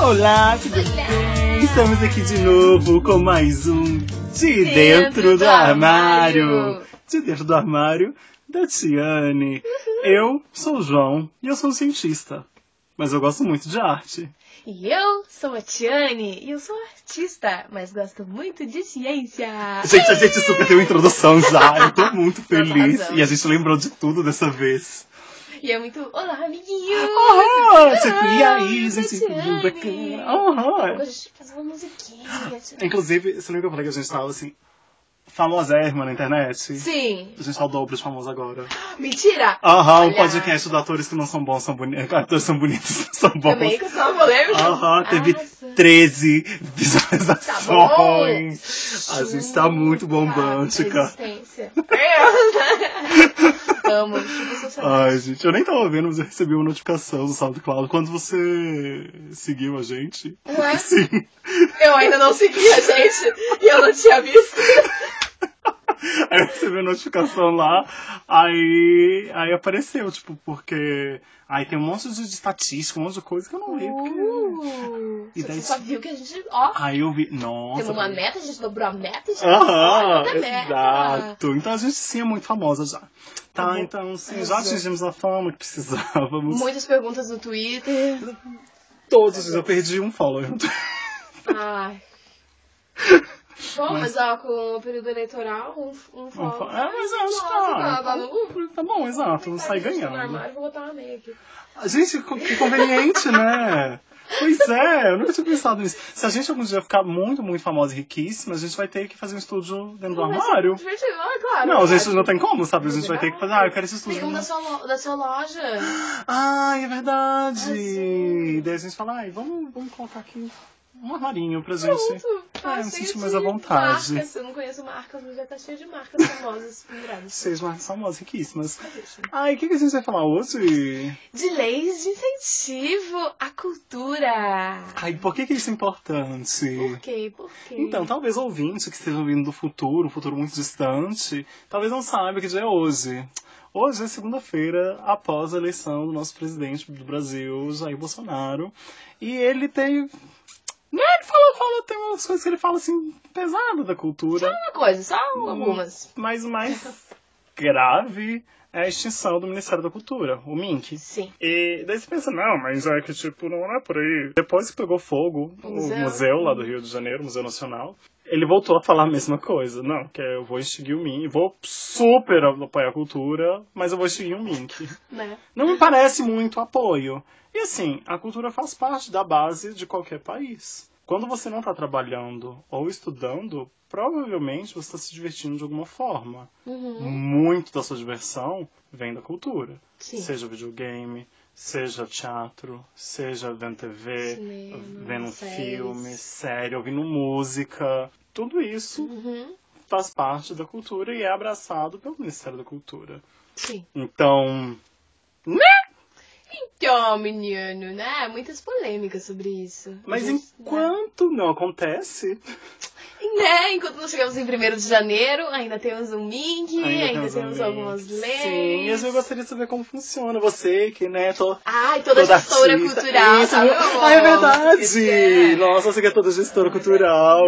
Olá, tudo bem? Estamos aqui de novo com mais um De Dentro, do, armário. De Dentro do Armário, da Tiane. Eu sou o João e eu sou um cientista. Mas eu gosto muito de arte. E eu sou a Tiane e eu sou artista, mas gosto muito de ciência. Gente, a gente super uma introdução já. Eu tô muito feliz. E a gente lembrou de tudo dessa vez. E é muito, olá, amiguinho! Aham! Tipo, e aí, gente, bacana? Aham! A gente faz uma musiquinha. Inclusive, você lembra que eu falei que a gente tava assim, famosérrima na internet? Sim. A gente tá o dobro de famoso agora. Mentira! Aham, um Olha. podcast de atores que não são bons, são bonitos. Atores são bonitos, não são bons. Também que eu sou polêmica. Aham, teve Nossa. 13 Tá visualizações. a gente tá muito bombântica. Ah, resistência. Amo, tipo. Ai, gente, eu nem tava vendo, mas eu recebi uma notificação do SoundCloud quando você seguiu a gente. Ué? Sim. Eu ainda não segui a gente e eu não tinha visto. Aí eu recebi a notificação lá, aí, aí apareceu, tipo, porque. Aí tem um monte de estatística, um monte de coisa que eu não vi. Porque... Uh, E você daí- só viu que a gente, ó, Aí eu vi. Nossa. temos uma meta, a gente dobrou a meta e já Aham, outra meta. exato. Então a gente sim é muito famosa já. Tá, Tá então sim, já atingimos a fama que precisávamos. Muitas perguntas no Twitter. Todos eu perdi um follower. Ai. Bom, Mas- mas, ó, com o período eleitoral, um, um Um follow. fo- É, mas acho que tá. no lucro. Tá bom, exato, não sai Tá, gente, No ganhando. armário, vou botar uma meia aqui. Gente, co- que conveniente, né? Pois é, eu nunca tinha pensado nisso. Se a gente algum dia ficar muito, muito famosa e riquíssima, a gente vai ter que fazer um estúdio dentro do Vai ser armário. divertido, ah, claro. Não, a gente claro. não tem como, sabe? A gente vai ter que fazer, ah, eu quero esse estúdio. Tem um da sua, da sua loja. Ai, é verdade. sim. Daí a gente fala, ai, vamos, vamos colocar aqui um armarinho pra gente. Pronto. É, me cheio senti de mais à vontade. Marcas. Eu não conheço marcas, mas já tá cheio de marcas famosas penduradas. Seis marcas famosas, riquíssimas. Ai, o que, que a gente vai falar hoje? De leis de incentivo à cultura. Ai, por que, que isso é importante? Por quê? Por quê? Então, talvez ouvinte que esteja ouvindo do futuro, um futuro muito distante, talvez não saiba que dia é hoje. Hoje é segunda-feira, após a eleição do nosso presidente do Brasil, Jair Bolsonaro. E ele tem. Fala, tem umas coisas que ele fala assim, pesado da cultura. Uma coisa, só Hum. algumas. Mas o mais grave é a extinção do Ministério da Cultura, o MINC. Sim. E daí você pensa, não, mas é que tipo, não é por aí. Depois que pegou fogo O o museu. museu, lá do Rio de Janeiro, o Museu Nacional, ele voltou a falar a mesma coisa. Não, que eu vou extinguir o MINC, vou super apoiar a cultura, mas eu vou extinguir o MINC. Né? Não me parece muito apoio. E assim, a cultura faz parte da base de qualquer país. Quando você não está trabalhando ou estudando, provavelmente você está se divertindo de alguma forma. Uhum. Muito da sua diversão vem da cultura. Sim. Seja videogame, seja teatro, seja vendo TV, Cinema, vendo séries. filme, série, ouvindo música. Tudo isso Uhum. faz parte da cultura e é abraçado pelo Ministério da Cultura. Sim. Então, Então, menino, né? Muitas polêmicas sobre isso. mas Gente, enquanto não acontece, Né? Enquanto não chegamos em 1 de janeiro, ainda temos um Mink, ainda, temos, um algumas leis. Sim, mas eu gostaria de saber como funciona. Você que, né, tô Ai, toda, toda gestora artista. cultural, Isso, sabe? Ah, é verdade! É. Nossa, você que é toda gestora cultural.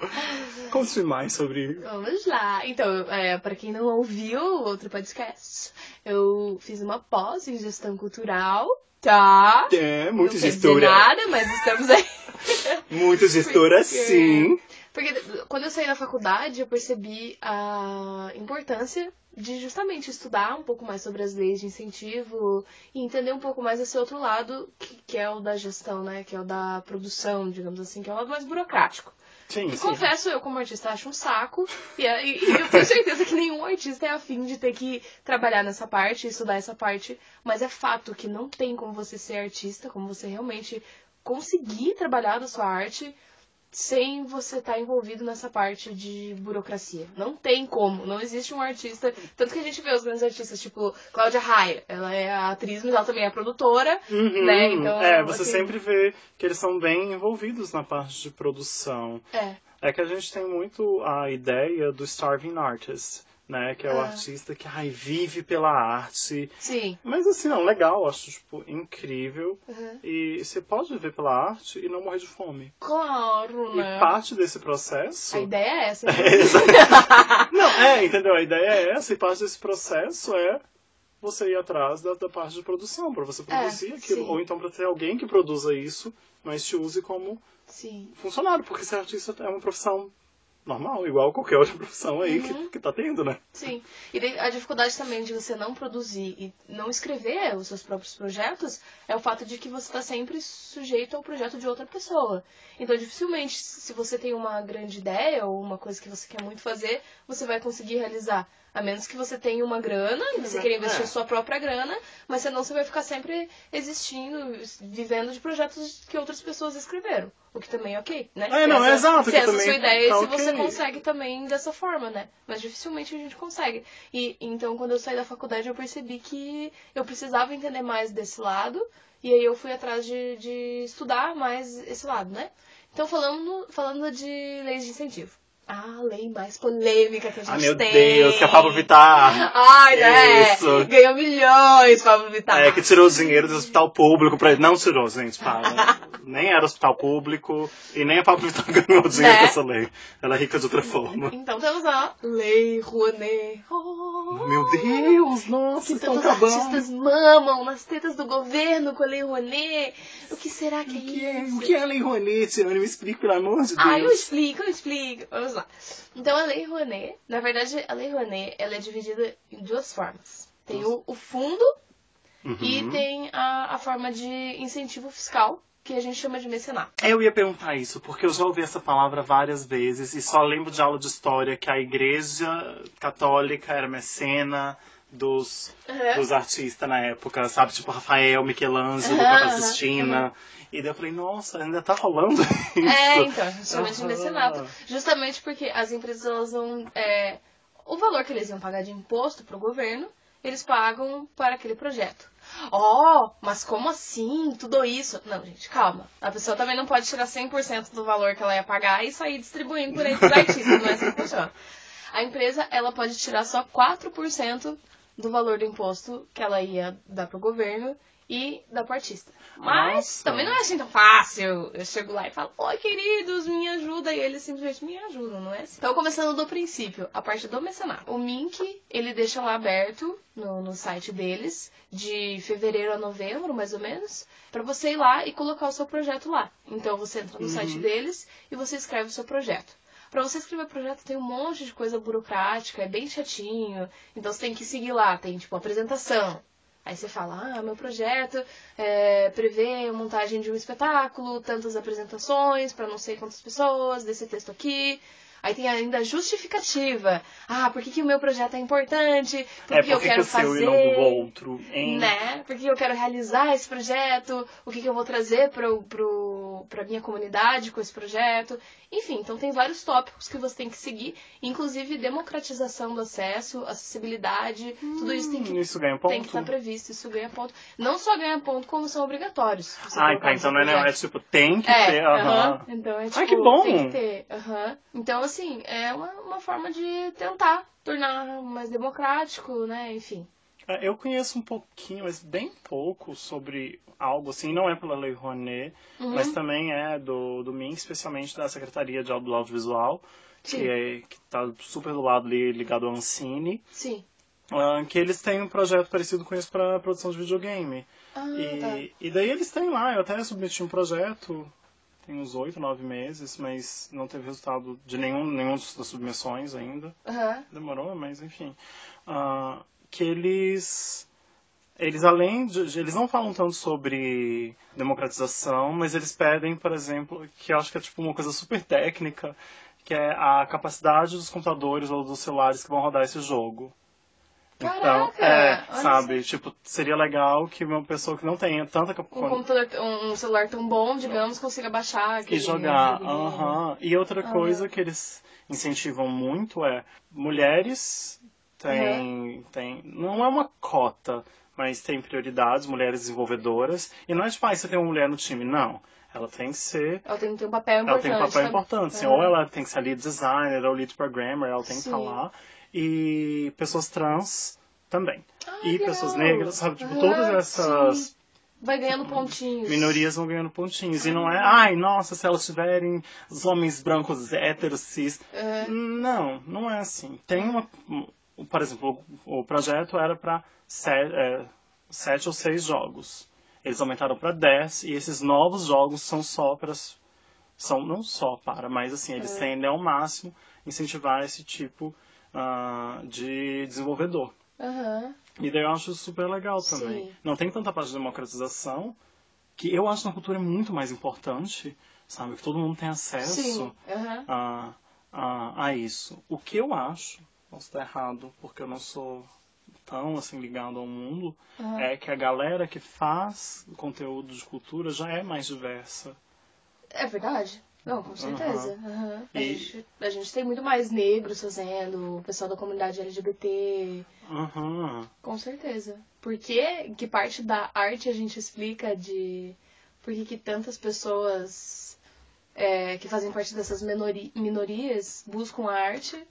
Conte mais sobre. Vamos lá. Então, é, para quem não ouviu o outro podcast, eu fiz uma pós em gestão cultural, tá? É, muito não gestora. nada, mas estamos aí. Muito gestora, Porque- sim. Porque quando eu saí da faculdade, eu percebi a importância de justamente estudar um pouco mais sobre as leis de incentivo e entender um pouco mais esse outro lado, que, que é o da gestão, né? Que é o da produção, digamos assim, que é o lado mais burocrático. Sim, sim. confesso, eu como artista acho um saco. E, e- e eu tenho certeza que nenhum artista é afim de ter que trabalhar nessa parte, estudar essa parte. Mas é fato que não tem como você ser artista, como você realmente conseguir trabalhar da sua arte sem você estar envolvido nessa parte de burocracia. Não tem como. Não existe um artista. Tanto que a gente vê os grandes artistas, tipo Cláudia Raia. Ela é a atriz, mas ela também é produtora. Uhum. né, então, é, você assim- sempre vê que eles são bem envolvidos na parte de produção. É. É que a gente tem muito a ideia do starving artist. Né? Que é o Ah. artista que, ai, vive pela arte. Sim. Mas assim, não, legal, acho, tipo, incrível. Uhum. E você pode viver pela arte e não morrer de fome. Claro, né? E parte desse processo. A ideia é essa. É, não, é, entendeu? A ideia é essa, e parte desse processo é você ir atrás da, da parte de produção, pra você produzir aquilo. É, sim. Ou então pra ter alguém que produza isso, mas te use como Sim. funcionário, porque ser artista é uma profissão normal, igual qualquer outra profissão aí Uhum. que, que tá tendo, né? Sim. E a dificuldade também de você não produzir e não escrever os seus próprios projetos é o fato de que você está sempre sujeito ao projeto de outra pessoa. Então, dificilmente, se você tem uma grande ideia ou uma coisa que você quer muito fazer, você vai conseguir realizar. A menos que você tenha uma grana, e você queira investir É. sua própria grana, mas senão você vai ficar sempre existindo, vivendo de projetos que outras pessoas escreveram. O que também é ok, né? É, não, é essa- exato, Se que essa é sua ideia, tá se você ok. consegue também dessa forma, né? Mas dificilmente a gente consegue. E então, quando eu saí da faculdade, eu percebi que eu precisava entender mais desse lado. E aí eu fui atrás de, de estudar mais esse lado, né? Então, falando, falando de leis de incentivo. A lei mais polêmica que a gente Ah, meu tem. Deus, que é Pablo Vittar. Ai, né? Isso. Ganhou milhões, Pablo Vittar. É, que tirou o dinheiro do hospital público pra ele. Não tirou, gente, para. nem era hospital público e nem a Pablo Vittar ganhou dinheiro Né? com essa lei. Ela é rica de outra forma. Então temos a Lei Rouanet. Oh, Meu Deus, nossa, estão acabando. artistas mamam nas tetas do governo com a Lei Rouanet. O que será que é O que é, isso? o que é a lei Rouanet, Tiane? Me explica, pelo amor de Deus. Ah, eu explico, eu explico. Vamos lá. Então, a Lei Rouanet, na verdade, a Lei Rouanet, ela é dividida em duas formas. Tem o, o fundo Uhum. e tem a, a forma de incentivo fiscal, que a gente chama de mecenato. Eu ia perguntar isso, porque eu já ouvi essa palavra várias vezes e só lembro de aula de história que a igreja católica era mecena dos, Uhum. dos artistas na época, sabe? Tipo Rafael, Michelangelo, Capela aham, Sistina. E daí eu falei, nossa, ainda tá rolando isso. É, então, de Aham. mecenato. Justamente porque as empresas, elas vão... é, o valor que eles iam pagar de imposto pro governo, eles pagam para aquele projeto. Oh, mas como assim? Tudo isso? Não, gente, calma. A pessoa também não pode tirar 100% do valor que ela ia pagar e sair distribuindo por aí pros artistas. Não é assim que funciona. A empresa, ela pode tirar só 4% do valor do imposto que ela ia dar pro governo e dar pro artista. Mas Nossa. também não é assim tão fácil. Eu chego lá e falo, oi queridos, me ajuda. E eles simplesmente me ajudam, não é assim? Então, começando do princípio, a parte do mecenato. O Mink, ele deixa lá aberto no, no site deles, de fevereiro a novembro, mais ou menos, pra você ir lá e colocar o seu projeto lá. Então, você entra no site deles e você escreve o seu projeto. Pra você escrever projeto tem um monte de coisa burocrática, é bem chatinho. Então você tem que seguir lá, tem tipo apresentação. Aí você fala, ah, meu projeto é, prevê a montagem de um espetáculo, tantas apresentações para não sei quantas pessoas, desse texto aqui. Aí tem ainda a justificativa. Ah, por que, que o meu projeto é importante? Por É, que eu por que quero que o seu fazer? e não do outro, hein? Né? Porque eu quero realizar esse projeto, o que, que eu vou trazer pro, pro, pra minha comunidade com esse projeto. Enfim, então tem vários tópicos que você tem que seguir, inclusive democratização do acesso, acessibilidade, tudo isso tem que, Isso ganha ponto? tem que estar previsto, isso ganha ponto. Não só ganha ponto, como são obrigatórios. Ah, tá, então não é, não, é tipo, tem que É, ter, aham. aham. Então é tipo, que bom! tem que ter. aham. Então, assim, é uma, uma forma de tentar tornar mais democrático, né? Enfim. É, Eu conheço um pouquinho, mas bem pouco sobre algo assim, não é pela Lei Rouanet, Uhum. mas também é do, do MIN, especialmente da Secretaria de Audio- Audiovisual, Sim. que, é, que tá super do lado ali, ligado ao Ancine, Sim. ah, que eles têm um projeto parecido com isso para produção de videogame. Ah, E, tá. e daí eles têm lá, eu até submeti um projeto, tem uns oito, nove meses, mas não teve resultado de nenhum, nenhum das submissões ainda. Aham. Demorou, mas enfim. Ah, que eles. Eles, além de, Eles não falam tanto sobre democratização, mas eles pedem, por exemplo, que eu acho que é tipo uma coisa super técnica, que é a capacidade dos computadores ou dos celulares que vão rodar esse jogo. então, Caraca, é, olha sabe? Tipo, seria legal que uma pessoa que não tenha tanta Um capacidade um, um celular tão bom, digamos, consiga baixar e jogar. Aham. E outra coisa que eles incentivam muito é mulheres tem, tem. Não é uma cota, mas tem prioridades, mulheres desenvolvedoras. E não é tipo, ah, você tem uma mulher no time. Não. Ela tem que ser. Ela tem que ter um papel Ela importante. tem um papel importante. assim, Uhum. Ou ela tem que ser lead designer ou lead programmer, ela tem que estar Sim. lá. E pessoas trans também. Ah, e que pessoas legal. negras, sabe? Tipo, Aham, todas essas sim. Vai ganhando pontinhos. minorias vão ganhando pontinhos. E não é, ai, nossa, se elas tiverem os homens brancos héteros, cis. É. Não, não é assim. Tem uma. Por exemplo, o o projeto era para sete ou seis jogos. Eles aumentaram para 10 e esses novos jogos são só para. São não só para, mas assim, eles É. tendem ao máximo incentivar esse tipo ah, de desenvolvedor. Aham. E daí eu acho super legal também. Sim. Não tem tanta parte de democratização, que eu acho na cultura é muito mais importante, sabe? Que todo mundo tem acesso. Aham. a, a, a isso. O que eu acho, posso estar errado, porque eu não sou tão assim ligado ao mundo, Aham. é que a galera que faz conteúdo de cultura já é mais diversa. É verdade. Não, com certeza. Aham. A, E- gente, a gente tem muito mais negros fazendo, o pessoal da comunidade LGBT. Aham. Com certeza. Por que, que parte da arte a gente explica de por que, que tantas pessoas é, que fazem parte dessas minori- minorias buscam a arte?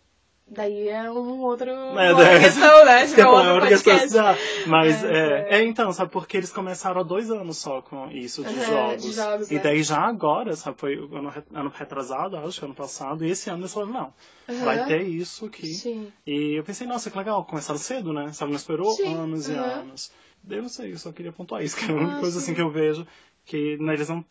Daí é um outro, uma outra daí- questão, né? Tipo, Tem é uma outro questão podcast. já. Mas É, é, é. é, então, sabe, porque eles começaram há dois anos só com isso de jogos. de jogos, e né? daí já agora, sabe, foi ano, ano retrasado, acho, ano passado, e esse ano eles falaram, não, Aham. vai ter isso aqui. Sim. E eu pensei, nossa, que legal, começaram cedo, né? Sabe, não esperou Sim, anos e aham. anos. Eu não sei, eu só queria pontuar isso, que é a única Ah, coisa sim. assim que eu vejo que né, eles não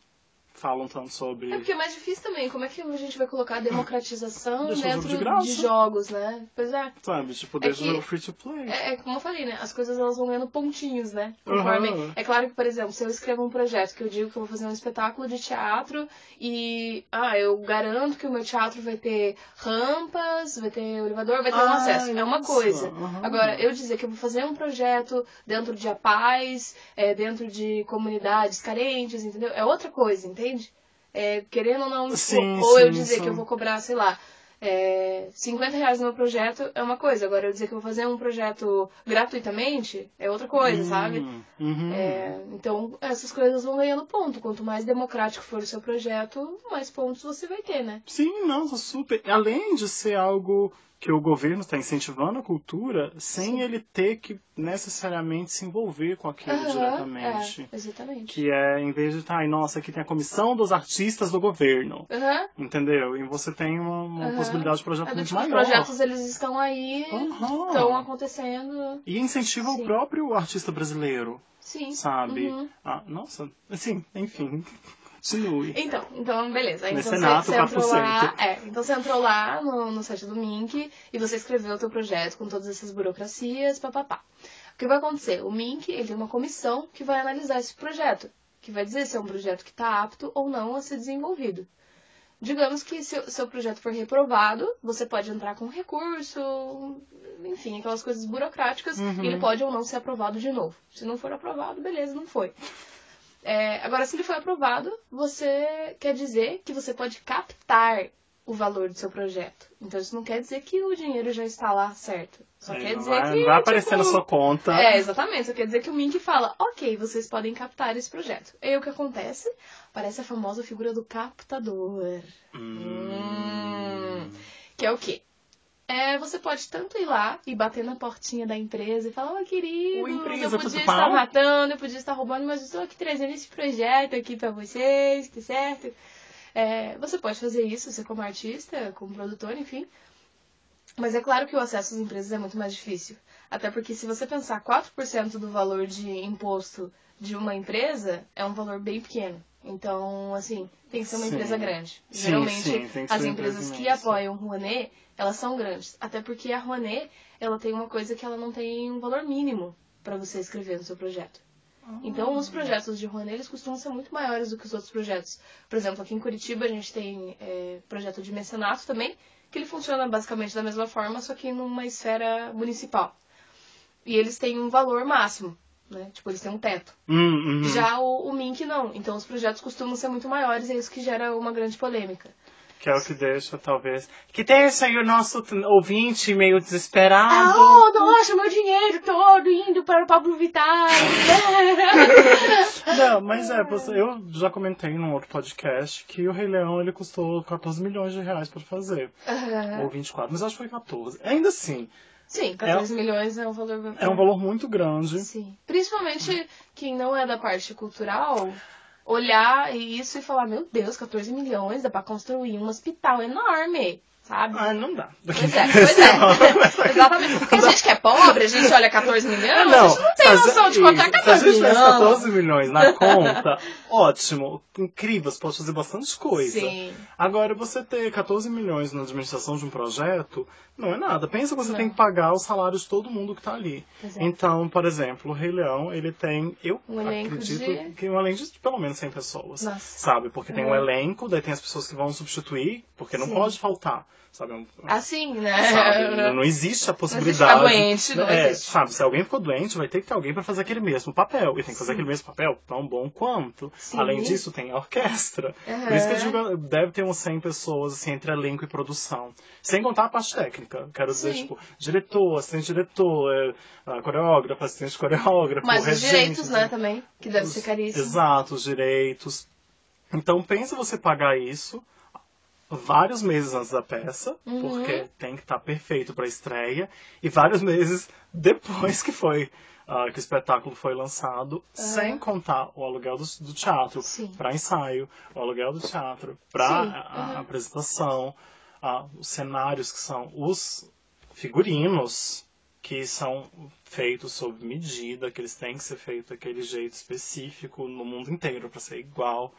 falam tanto sobre. É porque é mais difícil também. Como é que a gente vai colocar a democratização Deixa dentro de de jogos, né? Pois é. Sabe, tipo, É desde que- o free to play. É, é como eu falei, né? As coisas elas vão ganhando pontinhos, né? Conforme... Aham. É claro que, por exemplo, se eu escrevo um projeto que eu digo que eu vou fazer um espetáculo de teatro e ah, eu garanto que o meu teatro vai ter rampas, vai ter elevador, vai ter um Ah, acesso. É uma coisa. Aham. Agora, eu dizer que eu vou fazer um projeto dentro de APAES, é, dentro de comunidades carentes, entendeu? É outra coisa, entende? É, querendo ou não, Sim, ou eu sim, dizer sim. que eu vou cobrar, sei lá, é, 50 reais no meu projeto é uma coisa. Agora, eu dizer que eu vou fazer um projeto gratuitamente é outra coisa, sabe? Hum, uhum. É, então, essas coisas vão ganhando ponto. Quanto mais democrático for o seu projeto, mais pontos você vai ter, né? Sim, nossa, super. Além de ser algo que o governo está incentivando a cultura, sem Sim. ele ter que necessariamente se envolver com aquilo Aham, diretamente. É, exatamente. Que é, em vez de estar, ai, nossa, aqui tem a comissão dos artistas do governo. Aham. Entendeu? E você tem uma, uma Aham. possibilidade de projeto É muito tipo, os maior. projetos eles estão aí, estão acontecendo. E incentiva Sim. o próprio artista brasileiro, Sim. sabe? Uhum. Ah, nossa, assim, enfim, continue. Então, então, beleza. Então Mecenato, você, você entrou 4%. lá, é, então você entrou lá no, no site do Mink e você escreveu o teu projeto com todas essas burocracias, papapá. O que vai acontecer? O Mink, ele tem uma comissão que vai analisar esse projeto, que vai dizer se é um projeto que está apto ou não a ser desenvolvido. Digamos que se o seu projeto for reprovado, você pode entrar com recurso, enfim, aquelas coisas burocráticas, Uhum. e ele pode ou não ser aprovado de novo. Se não for aprovado, beleza, não foi. É, agora, se ele foi aprovado, você quer dizer que você pode captar o valor do seu projeto. Então, isso não quer dizer que o dinheiro já está lá certo. Só É, quer dizer vai, que. não vai aparecer tipo, na sua conta. É, exatamente. Só quer dizer que o Mink fala, ok, vocês podem captar esse projeto. E aí o que acontece? Aparece a famosa figura do captador. Hum. Que é o quê? É, você pode tanto ir lá e bater na portinha da empresa e falar, ô querido, Oi, empresa, eu podia estar bom?" matando, eu podia estar roubando, mas eu estou aqui trazendo esse projeto aqui pra vocês, tá certo? É, você pode fazer isso, você como artista, como produtor, enfim. Mas é claro que o acesso às empresas é muito mais difícil. Até porque se você pensar 4% do valor de imposto de uma empresa, é um valor bem pequeno. Então, assim, tem que ser uma Sim. empresa grande. Sim, Geralmente, sim, as empresas empresa que apoiam o Rouanet, elas são grandes. Até porque a Rouanet, ela tem uma coisa que ela não tem um valor mínimo para você escrever no seu projeto. Então, os projetos de Rouanet, eles costumam ser muito maiores do que os outros projetos. Por exemplo, aqui em Curitiba, a gente tem é, projeto de mecenato também, que ele funciona basicamente da mesma forma, só que numa esfera municipal. E eles têm um valor máximo, né? Tipo, eles têm um teto. Hum, uhum. Já o, o Mink não. Então, os projetos costumam ser muito maiores, e é isso que gera uma grande polêmica. Que é o que deixa, talvez. Que deixa aí o nosso ouvinte meio desesperado. Ah, oh, nossa, meu dinheiro todo indo para o Pablo Vittar. Não, mas é, eu já comentei num outro podcast que o Rei Leão ele custou 14 milhões de reais pra fazer. Aham. Ou 24, mas acho que foi 14. Ainda assim, Sim, 14 milhões é um valor. é um valor muito grande. Sim. Principalmente quem não é da parte cultural, olhar isso e falar, meu Deus, 14 milhões, dá pra construir um hospital enorme, sabe? Ah, não dá. Pois é, pois é. Exatamente. Porque a gente que é pobre, a gente olha 14 milhões, a gente não tem noção de quanto é Se a 14 gente tivesse milhões. 14 milhões na conta, ótimo, incrível, você pode fazer bastante coisa. Sim. Agora, você ter 14 milhões na administração de um projeto, não é nada. Pensa que você Não. tem que pagar o salário de todo mundo que tá ali. Pois é. Então, por exemplo, o Rei Leão, ele tem, eu Um acredito de- que um elenco de pelo menos 100 pessoas. Nossa. Sabe? Porque tem Uhum. um elenco, daí tem as pessoas que vão substituir, porque não Sim. pode faltar. Sabe? Um- Assim, né? Sabe? Não, não existe a possibilidade. doente, não é, existe. sabe, se alguém ficou doente, vai ter que ter alguém para fazer aquele mesmo papel. E tem que fazer Sim. aquele mesmo papel tão bom quanto. Sim. Além disso, tem a orquestra. Aham. Por isso que eu digo, deve ter uns 100 pessoas assim, entre elenco e produção. Sem contar a parte técnica. Quero dizer, Sim. tipo, diretor, assistente diretor, é, coreógrafo, assistente coreógrafo, Mas os regente, direitos, né, também, que deve ser caríssimo. Exato, os direitos. Então pensa você pagar isso vários meses antes da peça, Uhum. porque tem que estar perfeito para estreia, e vários meses depois que foi ah, que o espetáculo foi lançado, sem contar o aluguel do, do teatro para ensaio, o aluguel do teatro para a, a uhum. apresentação, ah, os cenários que são os figurinos que são feitos sob medida, que eles têm que ser feitos daquele jeito específico no mundo inteiro para ser igual.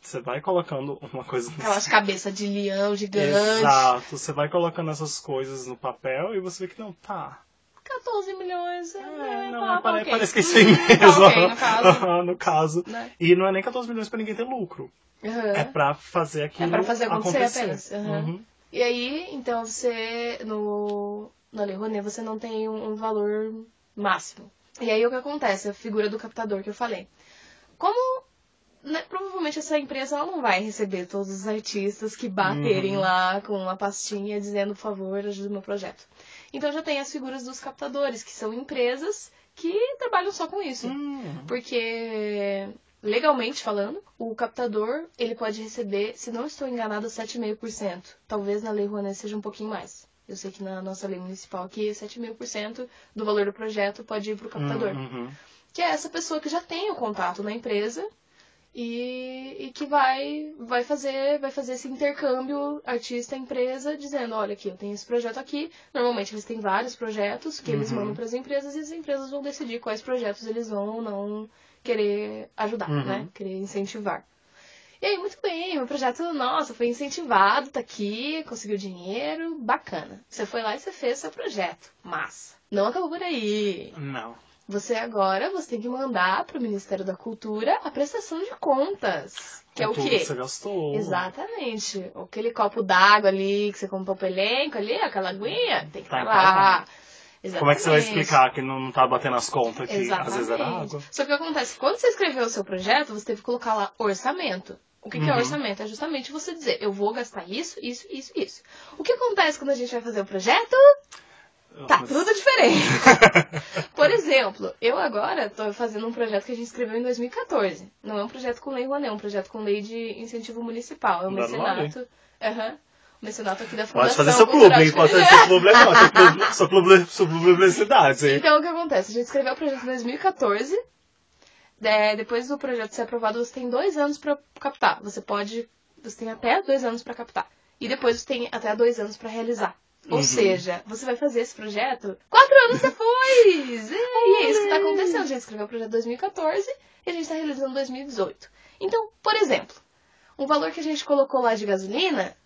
Você vai colocando uma coisa Aquelas cabeças de leão gigante. Exato, você vai colocando essas coisas no papel e você vê que não tá. 14 milhões. É, É, não, tá, tá pare- ok. parece que é isso aí Tá mesmo. ok, no caso. no caso. Né? E não é nem 14 milhões pra ninguém ter lucro. Aham. É pra fazer aquilo É pra fazer acontecer apenas, aham. Uhum. E aí, então você, no, na Lei Rouanet, você não tem um, um valor máximo. E aí o que acontece? A figura do captador que eu falei. Como né, provavelmente essa empresa ela não vai receber todos os artistas que baterem Uhum. lá com uma pastinha dizendo, por favor, ajude o meu projeto. Então já tem as figuras dos captadores, que são empresas que trabalham só com isso. Hum. Porque, legalmente falando, o captador ele pode receber, se não estou enganado, 7,5%. Talvez na Lei Rouanet seja um pouquinho mais. Eu sei que na nossa lei municipal aqui, 7,5% do valor do projeto pode ir para o captador. Uhum. Que é essa pessoa que já tem o contato na empresa e, e que vai, vai, fazer, vai fazer esse intercâmbio artista-empresa, dizendo, olha aqui, eu tenho esse projeto aqui. Normalmente eles têm vários projetos que eles Uhum. mandam para as empresas e as empresas vão decidir quais projetos eles vão ou não querer ajudar, Uhum. né? Querer incentivar. E aí, muito bem, meu projeto, nossa, foi incentivado, tá aqui, conseguiu dinheiro, bacana. Você foi lá e você fez seu projeto, massa. Não acabou por aí. Não. Você agora você tem que mandar para o Ministério da Cultura a prestação de contas. Que é o tudo quê? que você gastou. Exatamente. Aquele copo d'água ali que você comprou pro elenco ali, aquela aguinha, tem que Tá estar lá. Exatamente. Como é que você vai explicar que não tá batendo as contas? Exatamente. Às vezes era água. Só que o que acontece? Quando você escreveu o seu projeto, você teve que colocar lá orçamento. O que, que é Uhum. orçamento? É justamente você dizer, eu vou gastar isso, isso, isso, isso. O que acontece quando a gente vai fazer o projeto? Tá tudo diferente. Por exemplo, eu agora tô fazendo um projeto que a gente escreveu em 2014. Não é um projeto com lei Rouanet, é um projeto com lei de incentivo municipal. É um mecenato. Aham. O mecenato aqui da Pode Fundação fazer seu Cultural clube, hein? de Pode fazer seu seu clube de publicidade? Então, o que acontece? A gente escreveu o projeto em 2014. É, depois do projeto ser aprovado, você tem dois anos pra captar. Você pode. Você tem até dois anos pra captar. E depois você tem até dois anos pra realizar. Ou Uhum. seja, você vai fazer esse projeto quatro anos depois! E é isso que tá acontecendo. A gente escreveu o projeto em 2014 e a gente tá realizando em 2018. Então, por exemplo, um valor que a gente colocou lá de gasolina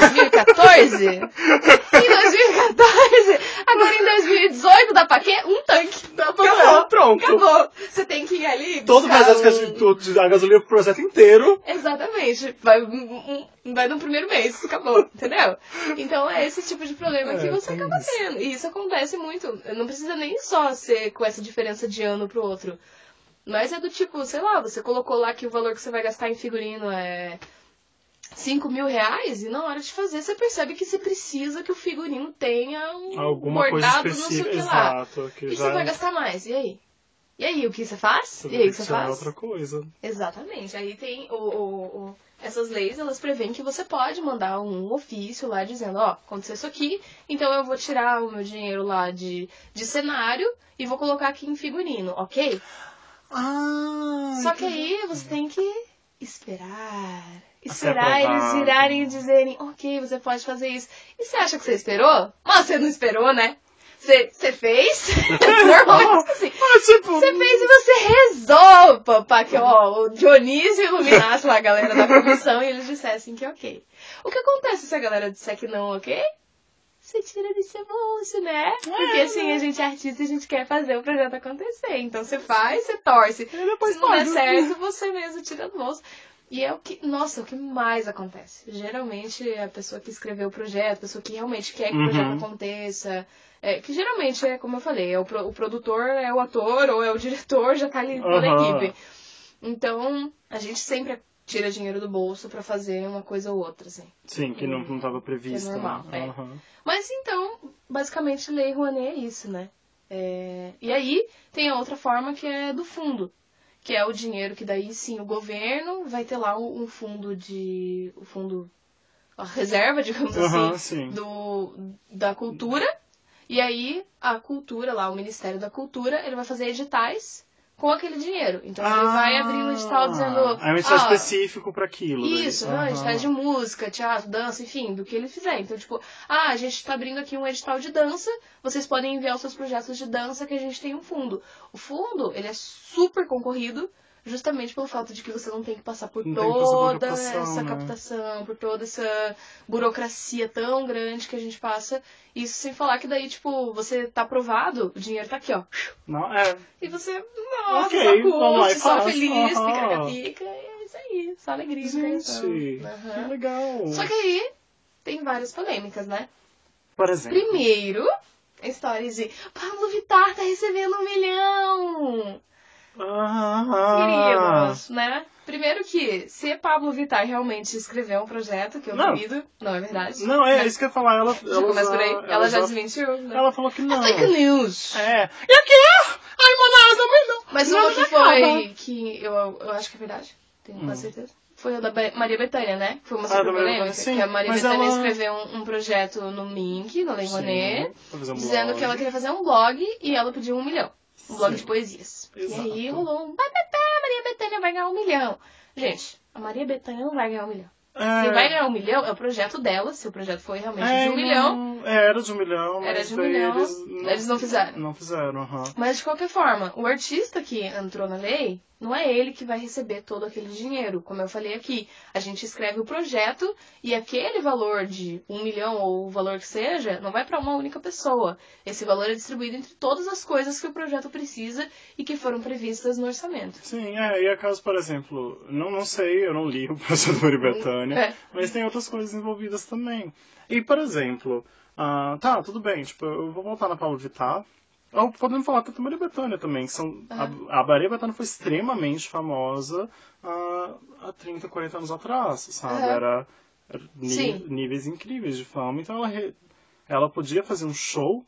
2014, em 2014, agora em 2018 dá pra quê? Um tanque. Dá pra falar, pronto. Acabou. Você tem que ir ali. Todo o buscar projeto que a um- gasolina pro projeto inteiro. Exatamente. Vai, um- um- vai no primeiro mês, acabou, entendeu? Então é esse tipo de problema que É, você tem acaba isso. tendo. E isso acontece muito. Não precisa nem só ser com essa diferença de ano pro outro. Mas é do tipo, sei lá, você colocou lá que o valor que você vai gastar em figurino é 5 mil reais e na hora de fazer você percebe que você precisa que o figurino tenha um Alguma coisa bordado, não sei o específica, que lá. exato. Que E já você vai é- gastar mais, e aí? E aí, o que você faz? tudo E aí, o que você é faz? outra coisa. Exatamente. Aí tem o, o- o- essas leis, elas prevêem que você pode mandar um ofício lá dizendo, ó, aconteceu isso aqui, então eu vou tirar o meu dinheiro lá de, de cenário e vou colocar aqui em figurino, ok? Ah, Só que aí você tem que esperar. Esperar eles aprovado. virarem e dizerem, ok, você pode fazer isso. E você acha que você esperou? Mas você não esperou, né? Você, fez? Normalmente assim. Tipo, Você fez e você rezou pra, que ó, o Dionísio iluminasse lá a galera da comissão e eles dissessem que ok. O que acontece se a galera disser que não ok? Você tira do seu bolso, né? Porque assim, a gente é artista e a gente quer fazer o projeto acontecer. Então você faz, você torce. E Se não der certo, você mesmo tira do bolso. E é o que, nossa, é o que mais acontece. Geralmente a pessoa que escreveu o projeto, a pessoa que realmente quer que o projeto Uhum. aconteça, é, que geralmente é como eu falei, é o, pro- o produtor é o ator ou é o diretor, já tá ali toda a equipe. Então, a gente sempre tira dinheiro do bolso pra fazer uma coisa ou outra, assim. Sim, que não, não tava previsto. Que é normal, né? é. Aham. Mas então, basicamente, Lei Rouanet é isso, né? É, E aí tem a outra forma que é do fundo, que é o dinheiro que daí sim o governo vai ter lá um um fundo de. o fundo. a reserva, digamos Aham, assim, sim. do, da cultura. E aí a cultura lá, o Ministério da Cultura, ele vai fazer editais com aquele dinheiro. Então ele vai abrir um edital dizendo. É um edital ah, específico pra aquilo. daí. isso, não, Aham. editais de música, teatro, dança, enfim, do que ele fizer. Então, tipo, ah, a gente tá abrindo aqui um edital de dança, vocês podem enviar os seus projetos de dança que a gente tem um fundo. O fundo, ele é super concorrido, justamente pelo fato de que você não tem que passar por Não passar por toda essa né? captação, por toda essa burocracia tão grande que a gente passa. Isso sem falar que daí, tipo, você tá aprovado, o dinheiro tá aqui, ó. Não, é. E você, nossa, Ok, só vamos lá e curte, só faz. feliz, Aham. pica-pica, e é isso aí, só alegria. Gente, então. Aham. que legal. Só que aí tem várias polêmicas, né? Por exemplo. Primeiro, a história de Pablo Vittar tá recebendo um milhão! Ah, Queridos, né? Primeiro que, se Pablo Vittar realmente escreveu um projeto, que eu Não. duvido, não é verdade. Não, é Né? isso que eu ia falar. Ela, Já ela começa por aí. já- Ela, já já- desmentiu, né? Ela falou que não. Fake news! É. E aqui? Ai, Manaus, também não. Mas uma que foi, que eu, eu acho que é verdade, tenho Hum. quase certeza. Foi a da Maria Bethânia, né? Foi uma Ah, super Maria polêmica. Sim, que a Maria Bethânia ela- escreveu um, um projeto no Mink, no Lei fazer um dizendo blog. que ela queria fazer um blog e ela pediu um milhão. Um blog de poesias. Exato. E aí rolou um Maria Bethânia vai ganhar um milhão. Gente, a Maria Bethânia não vai ganhar um milhão. É, Quem vai ganhar um milhão é o projeto dela, se o projeto foi realmente é, de um milhão. não- é, era de um milhão, mas Era de um milhão, Eles eles não fizeram. Não fizeram, aham. Mas de qualquer forma, o artista que entrou na lei, não é ele que vai receber todo aquele dinheiro. Como eu falei aqui, a gente escreve o projeto e aquele valor de um milhão ou o valor que seja, não vai para uma única pessoa. Esse valor é distribuído entre todas as coisas que o projeto precisa e que foram previstas no orçamento. Sim, é, e acaso, por exemplo, não, não sei, eu não li o projeto do Maria Bethânia, É. mas tem outras coisas envolvidas também. E, por exemplo, ah, tá, tudo bem, tipo, eu vou voltar na Paulo Vittar, podemos falar tanto da Maria Bethânia também, que são, a, a Maria Bethânia foi extremamente famosa ah, há 30, 40 anos atrás, sabe? Aham. Era, era Sim. níveis incríveis de fama, então ela, re- ela podia fazer um show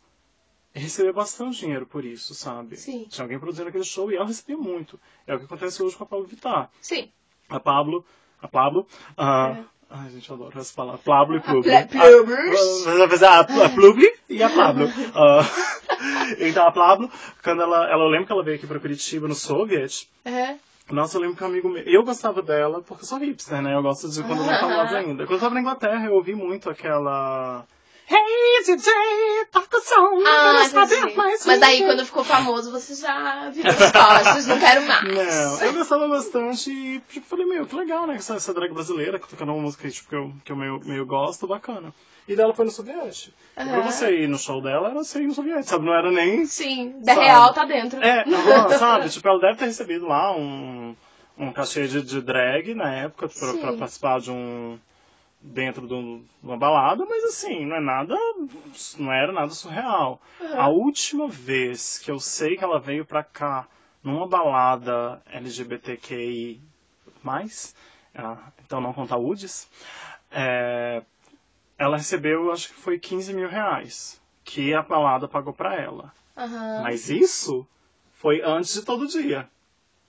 e receber bastante dinheiro por isso, sabe? Sim. Tinha alguém produzindo aquele show e ela recebia muito. É o que acontece hoje com a Pablo Vittar. Sim. A Pablo, a Pablo. É. Ai, gente, eu adoro essa palavra. Pablo e Plubli. Plubers. A, a, a, Plubli e a Pablo. Ah, então a Pablo, quando ela, ela, eu lembro que ela veio aqui pra Curitiba no Soviet, É. nossa, eu lembro que um amigo meu. Eu gostava dela porque eu sou hipster, né? Eu gosto de quando não é famosa ainda. Quando eu tava na Inglaterra, eu ouvi muito aquela. Hey, DJ, toca o som, não Ah, saber mais Mas aí nada." quando ficou famoso, você já virou as costas, não quero mais. Não, eu gostava bastante e tipo, falei, meu, que legal, né? Essa, essa drag brasileira que tocando uma música tipo, que eu, que eu meio, meio gosto, bacana. E dela foi no Soviete. E Pra você ir no show dela, era você ir no Soviete, sabe? Não era nem. Sim, da Sabe? real tá dentro. É, aham, sabe? Tipo, ela deve ter recebido lá um, um cachê de, de drag na época pra, pra participar de um. Dentro de um- uma balada, mas assim, não é nada. não era nada surreal. Aham. A última vez que eu sei que ela veio pra cá numa balada LGBTQI, ah, então não contar UDIs, é, ela recebeu, acho que foi 15 mil reais, que a balada pagou pra ela. Aham. Mas isso foi antes de todo dia.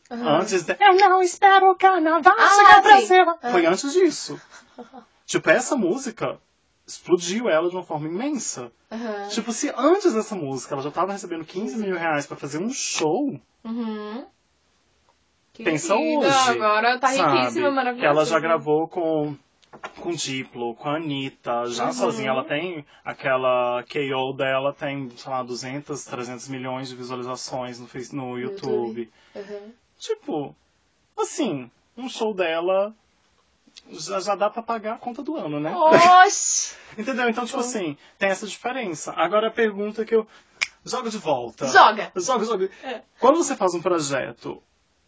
aham. Antes de. Eu não espero o carnaval Ah, chegar pra cima. Foi antes disso. tipo, essa música explodiu ela de uma forma imensa. Aham. Tipo, se antes dessa música ela já tava recebendo 15 mil reais pra fazer um show, Uhum. Que pensa linda, hoje. Agora tá sabe? riquíssima, maravilhosa. Ela já gravou com com Diplo, com a Anitta, já Uhum. sozinha. Ela tem aquela KO dela, tem, sei lá, 200, 300 milhões de visualizações no, no YouTube. Uhum. Tipo, assim, um show dela já, já dá pra pagar a conta do ano, né? Oxi! Entendeu? Então, tipo assim, tem essa diferença. Agora a pergunta que eu jogo de volta. Joga! Joga, joga. É. Quando você faz um projeto,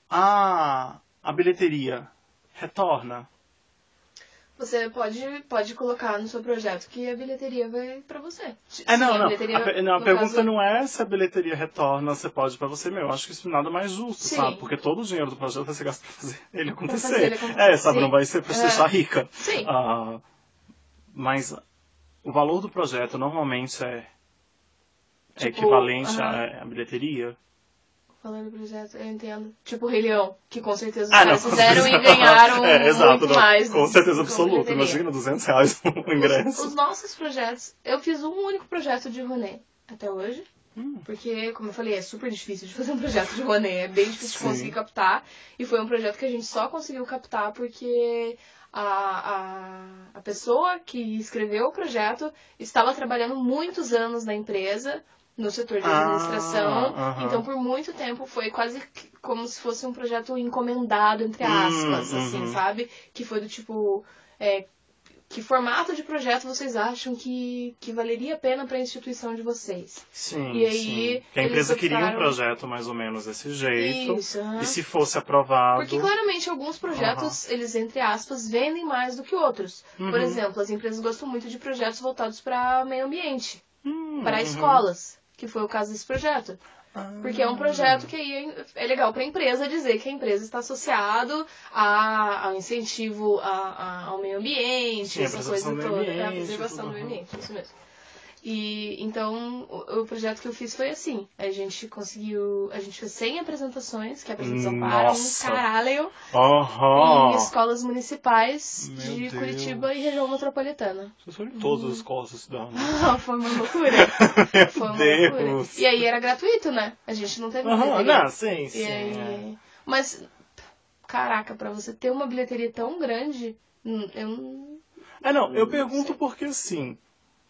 a, a bilheteria retorna? Você pode, pode colocar no seu projeto que a bilheteria vai pra você. É, não, não. A não, a pergunta caso- não é se a bilheteria retorna, você pode pra você mesmo. Eu acho que isso nada mais justo, Sim. sabe? Porque todo o dinheiro do projeto vai ser gasto pra fazer ele acontecer. fazer ele acontecer, É, sabe? sim. Não vai ser pra te É. deixar rica. Sim. Ah, mas o valor do projeto normalmente é, é Tipo, equivalente aham. à, à bilheteria. Falando do projeto, eu entendo. Tipo o Rei Leão, que com certeza os Ah, caras fizeram e ganharam é, exato, muito não. mais. Com certeza absoluta. Imagina 200 reais o Os, ingresso. os nossos projetos, eu fiz um único projeto de Rouanet até hoje. Hum. Porque, como eu falei, é super difícil de fazer um projeto de Rouanet, é bem difícil de Sim. conseguir captar. E foi um projeto que a gente só conseguiu captar porque a, a, a pessoa que escreveu o projeto estava trabalhando muitos anos na empresa, no setor de Ah, administração. aham. Então, por muito tempo, foi quase como se fosse um projeto encomendado, entre Hum, aspas, assim, uhum. sabe? Que foi do tipo. é, que formato de projeto vocês acham que, que valeria a pena para a instituição de vocês? Sim, E aí, sim. A empresa queria um optaram- projeto mais ou menos desse jeito. Isso, aham. E se fosse aprovado. Porque claramente alguns projetos, eles, entre aspas, vendem mais do que outros. Por Uhum. exemplo, as empresas gostam muito de projetos voltados para meio ambiente, Hum, para uhum. escolas, que foi o caso desse projeto. Ah. Porque é um projeto que aí é legal para a empresa dizer que a empresa está associado a- ao incentivo a- a- ao meio ambiente, Sim, a essa coisa preservação do toda. meio É a preservação do meio aham. ambiente, isso mesmo. E então o, o projeto que eu fiz foi assim. A gente conseguiu. A gente fez 100 apresentações, que é pra gente Amparo, um caralho, Aham. em escolas municipais Meu de Deus. Curitiba e região metropolitana. Vocês foram em todas as escolas estudaram. foi uma loucura. Foi uma loucura. Deus. E aí era gratuito, né? A gente não teve Aham, bilheteria. não, sim, E sim. é. aí... Mas, caraca, pra você ter uma bilheteria tão grande, hum, eu não. É, não, eu pergunto porque assim,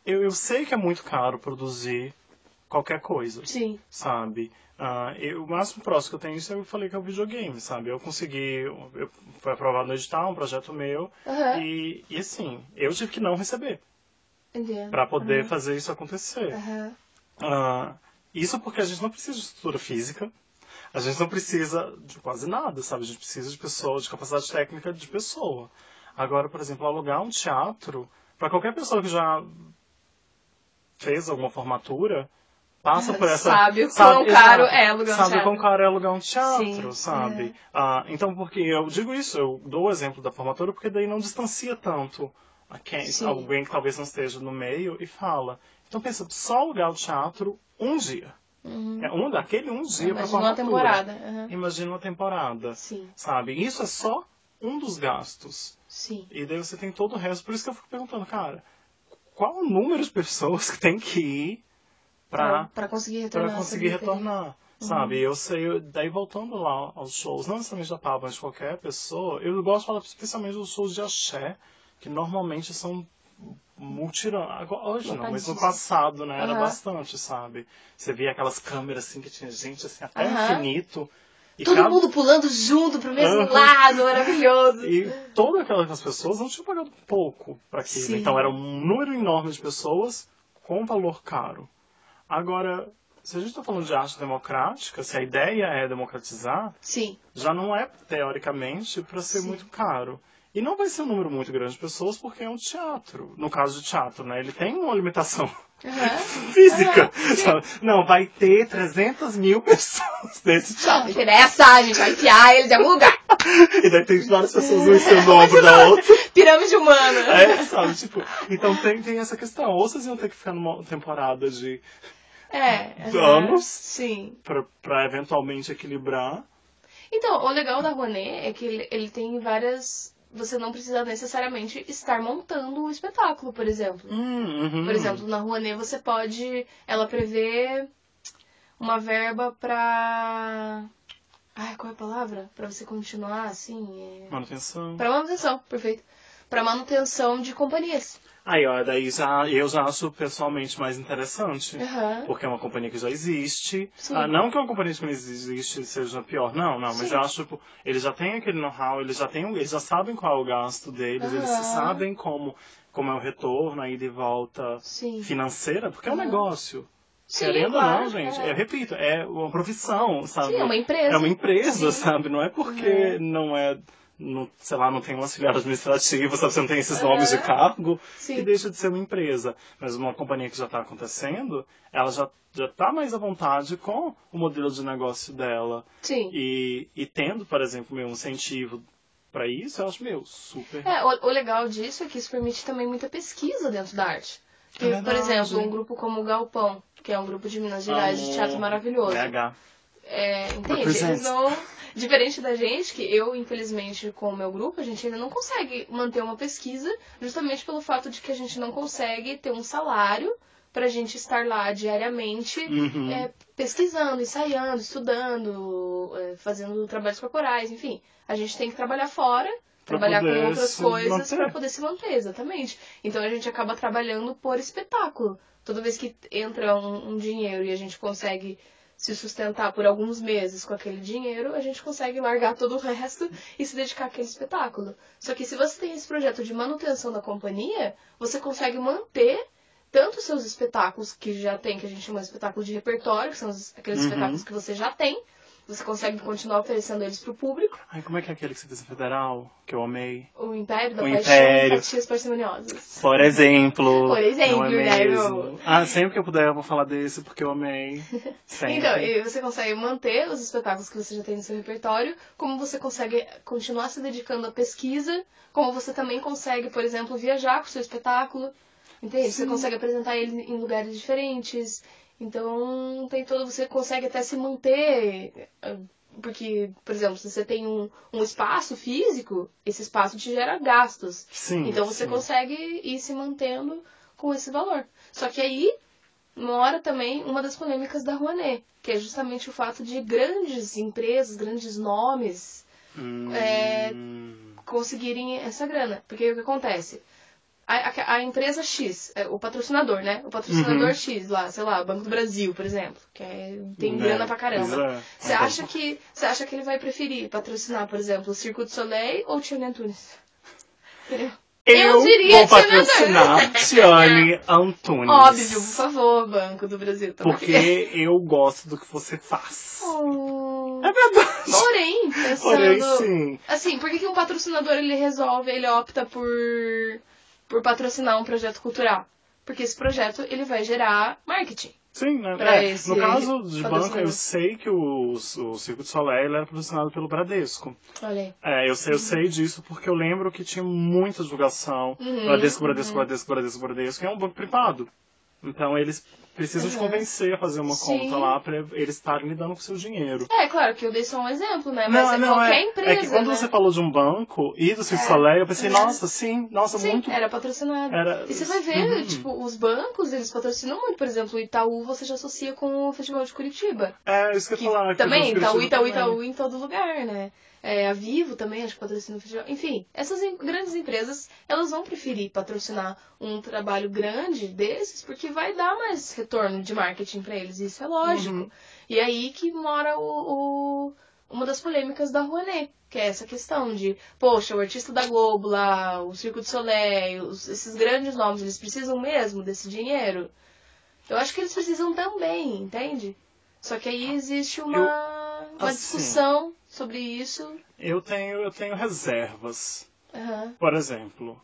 eu, eu sei que é muito caro produzir qualquer coisa, Sim. sabe? Ah, eu, o máximo próximo que eu tenho isso eu falei que é o videogame, sabe? Eu consegui, eu, foi aprovado no edital, um projeto meu, Aham. e, e assim, eu tive que não receber Entendo. para poder Aham. fazer isso acontecer. Aham. Ah, isso porque a gente não precisa de estrutura física, a gente não precisa de quase nada, sabe? A gente precisa de pessoa, de capacidade técnica de pessoa. Agora, por exemplo, alugar um teatro, para qualquer pessoa que já fez alguma formatura, passa por essa. Sabe o quão caro exato, é alugar um Sabe o teatro. quão caro é alugar um teatro, Sim, sabe? é. Ah, então, porque eu digo isso, eu dou o exemplo da formatura, porque daí não distancia tanto a quem, Sim. alguém que talvez não esteja no meio e fala. Então pensa, só alugar o teatro um dia. Uhum. É um daquele um dia para Imagina uma formatura. temporada. Aham. Imagina uma temporada. Sim, Sabe? Isso é só um dos gastos. sim. E daí você tem todo o resto. Por isso que eu fico perguntando, cara, qual o número de pessoas que tem que ir Pra, pra, pra conseguir pra retornar. essa conseguir retornar? Sabe? Eu sei, daí voltando lá aos shows, não necessariamente da Pablo, mas de qualquer pessoa, eu gosto de falar especialmente dos shows de axé, que normalmente são multirão. Agora, hoje não, mas no passado, né? Era Aham. bastante, sabe? Você via aquelas câmeras assim que tinha gente assim até Aham. infinito. E Todo cada- mundo pulando junto pro mesmo Aham. lado, maravilhoso. E todas aquelas pessoas não tinham pagado pouco para aquilo. Sim. Então era um número enorme de pessoas com valor caro. Agora, se a gente está falando de arte democrática, se a ideia é democratizar, Sim, já não é, teoricamente, para ser Sim. muito caro. E não vai ser um número muito grande de pessoas porque é um teatro. No caso de teatro, né? Ele tem uma limitação Aham. física. Sabe? Não, vai ter 300 mil pessoas nesse Não teatro. interessa, a gente vai enfiar eles em algum lugar. e daí tem várias pessoas um em cima do ombro da outra. Pirâmide humana. É, sabe? Tipo, então tem, tem essa questão. Ou vocês iam ter que ficar numa temporada de É. Anos? Sim. pra, pra eventualmente equilibrar. Então, o legal da Rouanet é que ele, ele tem várias. Você não precisa necessariamente estar montando o espetáculo, por exemplo. Hum, uhum. Por exemplo, na Rouanet você pode. Ela prevê uma verba pra. Ai, qual é a palavra? Pra você continuar assim. É... Manutenção. Pra manutenção, perfeito. Pra manutenção de companhias. Aí, ó, daí já, eu já acho pessoalmente mais interessante. Aham. Porque é uma companhia que já existe. Sim. Ah, não que uma companhia que não existe seja pior, não, não, mas Sim. já acho, tipo, eles já têm aquele know-how, eles já têm, eles já sabem qual é o gasto deles, eles Aham. sabem como, como é o retorno, a ida e volta Sim. financeira, porque é um negócio. Sim, Querendo ou claro, não, gente, é. eu repito, é uma profissão, sabe? Sim, é uma empresa. É uma empresa, sabe? Não é porque Uhum. não é, no, sei lá, não tem um auxiliar administrativo, sabe? Você não tem esses Uhum. nomes de cargo, Sim. que deixa de ser uma empresa. Mas uma companhia que já está acontecendo, ela já já está mais à vontade com o modelo de negócio dela. Sim. E, e tendo, por exemplo, meu incentivo para isso, eu acho, meu, super. É, o, o legal disso é que isso permite também muita pesquisa dentro da arte. Porque, É por exemplo, um grupo como o Galpão, que é um grupo de Minas Gerais de Amo. teatro maravilhoso. BH. É, entende? Represent. Eles não. Diferente da gente, que eu, infelizmente, com o meu grupo, a gente ainda não consegue manter uma pesquisa, justamente pelo fato de que a gente não consegue ter um salário pra gente estar lá diariamente Uhum. é, pesquisando, ensaiando, estudando, é, fazendo trabalhos corporais, enfim. A gente tem que trabalhar fora, trabalhar com outras coisas pra poder se manter, exatamente. Então a gente acaba trabalhando por espetáculo. Toda vez que entra um, um dinheiro e a gente consegue se sustentar por alguns meses com aquele dinheiro, a gente consegue largar todo o resto e se dedicar àquele espetáculo. Só que se você tem esse projeto de manutenção da companhia, você consegue manter tanto os seus espetáculos que já tem, que a gente chama de espetáculo de repertório, que são aqueles Uhum. espetáculos que você já tem, você consegue continuar oferecendo eles pro público. Ai, como é que é aquele que você fez em federal? Que eu amei. O Império da O Paixão Império. Fatias Parcimoniosas. Por exemplo. Por exemplo, é né? Ah, sempre que eu puder eu vou falar desse porque eu amei. Sempre. Então, e você consegue manter os espetáculos que você já tem no seu repertório, como você consegue continuar se dedicando à pesquisa, como você também consegue, por exemplo, viajar com o seu espetáculo, entende? Você Sim. consegue apresentar ele em lugares diferentes, então tem todo, você consegue até se manter, eh, porque, por exemplo, se você tem um, um espaço físico, esse espaço te gera gastos, Sim. então você sim. consegue ir se mantendo com esse valor. Só que aí mora também uma das polêmicas da Rouanet, que é justamente o fato de grandes empresas, grandes nomes Hum, é, conseguirem essa grana. Porque o que acontece? A, a- a empresa X, é, o patrocinador, né? O patrocinador Uhum. X lá, sei lá, Banco do Brasil, por exemplo, que é- tem né, grana pra caramba. é. Você acha que você acha que ele vai preferir patrocinar, por exemplo, o Circo du Soleil ou o Tiane Antunes? Entendeu? Eu, Eu diria vou patrocinar Tiane Antunes. Óbvio, por favor, Banco do Brasil. aqui. Porque eu gosto do que você faz. Oh. É verdade. Porém, pensando. Porém, sim. Assim, por que, que um patrocinador ele resolve, ele opta por, por patrocinar um projeto cultural? Porque esse projeto ele vai gerar marketing. Sim, né? É, esse no caso de banco, eu sei que o, o Circo de Soleil era patrocinado pelo Bradesco. Olha. É, eu sei, eu sei disso porque eu lembro que tinha muita divulgação. Uhum, Bradesco, Bradesco, uhum. Bradesco, Bradesco, Bradesco. É um banco privado. Então eles precisam te Uhum. convencer a fazer uma Sim. conta lá pra eles estarem lidando com o seu dinheiro. É, claro que eu dei só um exemplo, né? Mas é não, qualquer é, empresa. é que quando né? você falou de um banco e do Circo É. Soleil, eu pensei, Uhum. nossa, sim, nossa, Sim, muito. era patrocinado. Era- E você vai ver, Uhum. tipo, os bancos, eles patrocinam muito. Por exemplo, o Itaú você já associa com o Festival de Curitiba. É, isso que eu Que ia falar. que também, eu Itaú, gosto de Itaú, Itaú em todo lugar, né? É, a Vivo também, acho que patrocina o festival. Enfim, essas em- grandes empresas, elas vão preferir patrocinar um trabalho grande desses, porque vai dar mais retorno de marketing pra eles, isso é lógico. Uhum. E aí que mora o, o- uma das polêmicas da Rouanet, que é essa questão de, poxa, o artista da Globo lá, o Circo de Soleil, os- esses grandes nomes, eles precisam mesmo desse dinheiro? Eu acho que eles precisam também, entende? Só que aí existe uma, uma assim- discussão sobre isso. Eu tenho, eu tenho reservas. Aham. Por exemplo,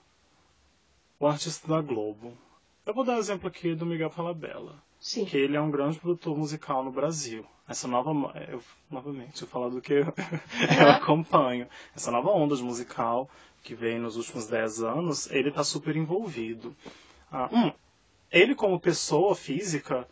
o artista da Globo. Eu vou dar o exemplo aqui do Miguel Falabella, Sim. que ele é um grande produtor musical no Brasil. essa nova. Eu, novamente, eu falar do que eu, eu acompanho. Essa nova onda de musical que vem nos últimos 10 anos, ele está super envolvido. Ah, um, ele como pessoa física,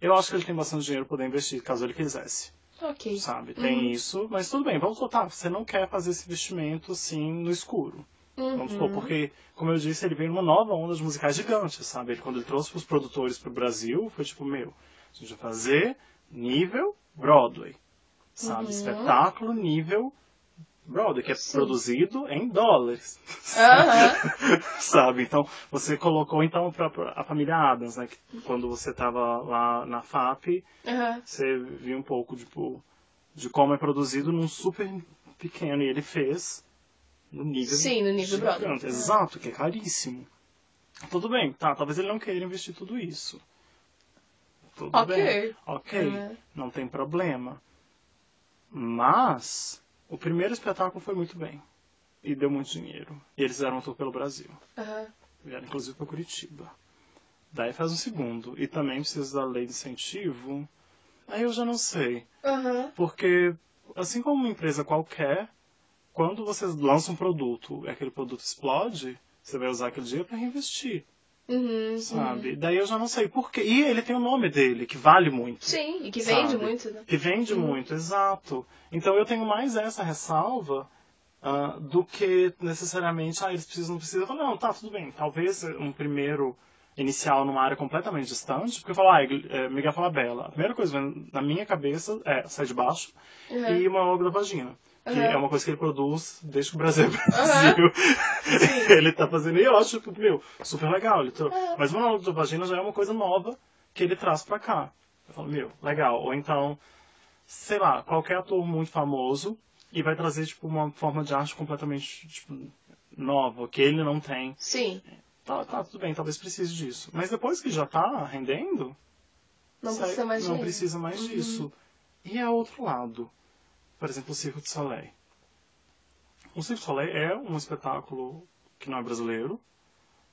eu acho que ele tem bastante dinheiro para poder investir, caso ele quisesse. Ok. Sabe? Tem Uhum. isso, mas tudo bem, vamos voltar. Você não quer fazer esse investimento assim no escuro. Vamos supor, Uhum. porque, como eu disse, ele veio numa nova onda de musicais gigantes, sabe? Ele, quando ele trouxe os produtores pro Brasil, foi tipo, meu, a gente vai fazer nível Broadway, sabe? Uhum. Espetáculo nível Broadway, que é Sim. produzido em dólares, Aham. sabe? Então, você colocou, então, pra, a família Adams, né? Que quando você tava lá na FAP, Aham. você viu um pouco, tipo, de como é produzido num super pequeno, e ele fez no nível Sim, no nível gigante. Broadway. Exato, que é caríssimo. Tudo bem, tá, talvez ele não queira investir tudo isso. Tudo Ok. bem. Ok, Uhum. não tem problema. Mas o primeiro espetáculo foi muito bem. E deu muito dinheiro. E eles fizeram um tour pelo Brasil. Aham. Vieram inclusive para Curitiba. Daí faz um segundo. E também precisa da lei de incentivo. Aí eu já não sei. Aham. Porque, assim como uma empresa qualquer, quando você lança um produto e aquele produto explode, você vai usar aquele dinheiro para reinvestir, Uhum. sabe? Daí eu já não sei por quê. E ele tem o nome dele, que vale muito. Sim, e que vende Sabe? muito, né? Que vende Uhum. muito, exato. Então eu tenho mais essa ressalva ah, do que necessariamente, ah, eles precisam, não precisam. Eu falo, não, tá, tudo bem. Talvez um primeiro inicial numa área completamente distante, porque eu falo, ah, é, Miguel Falabella. A primeira coisa na minha cabeça é Sai de Baixo Uhum. e uma logo da vagina. Que Uhum. é uma coisa que ele produz desde que o Brasil é Brasil. Sim. ele tá fazendo e eu acho, tipo, meu, super legal. Ele trou- Uhum. Mas o monólogo da vagina já é uma coisa nova que ele traz pra cá. Eu falo, meu, legal. Ou então, sei lá, qualquer ator muito famoso e vai trazer, tipo, uma forma de arte completamente, tipo, nova, que ele não tem. Sim. Tá, tá, tudo bem, talvez precise disso. Mas depois que já tá rendendo, Não sai- precisa mais não precisa mais Uhum. disso. E é outro lado. Por exemplo, o Circo de Soleil. O Circo de Soleil é um espetáculo que não é brasileiro,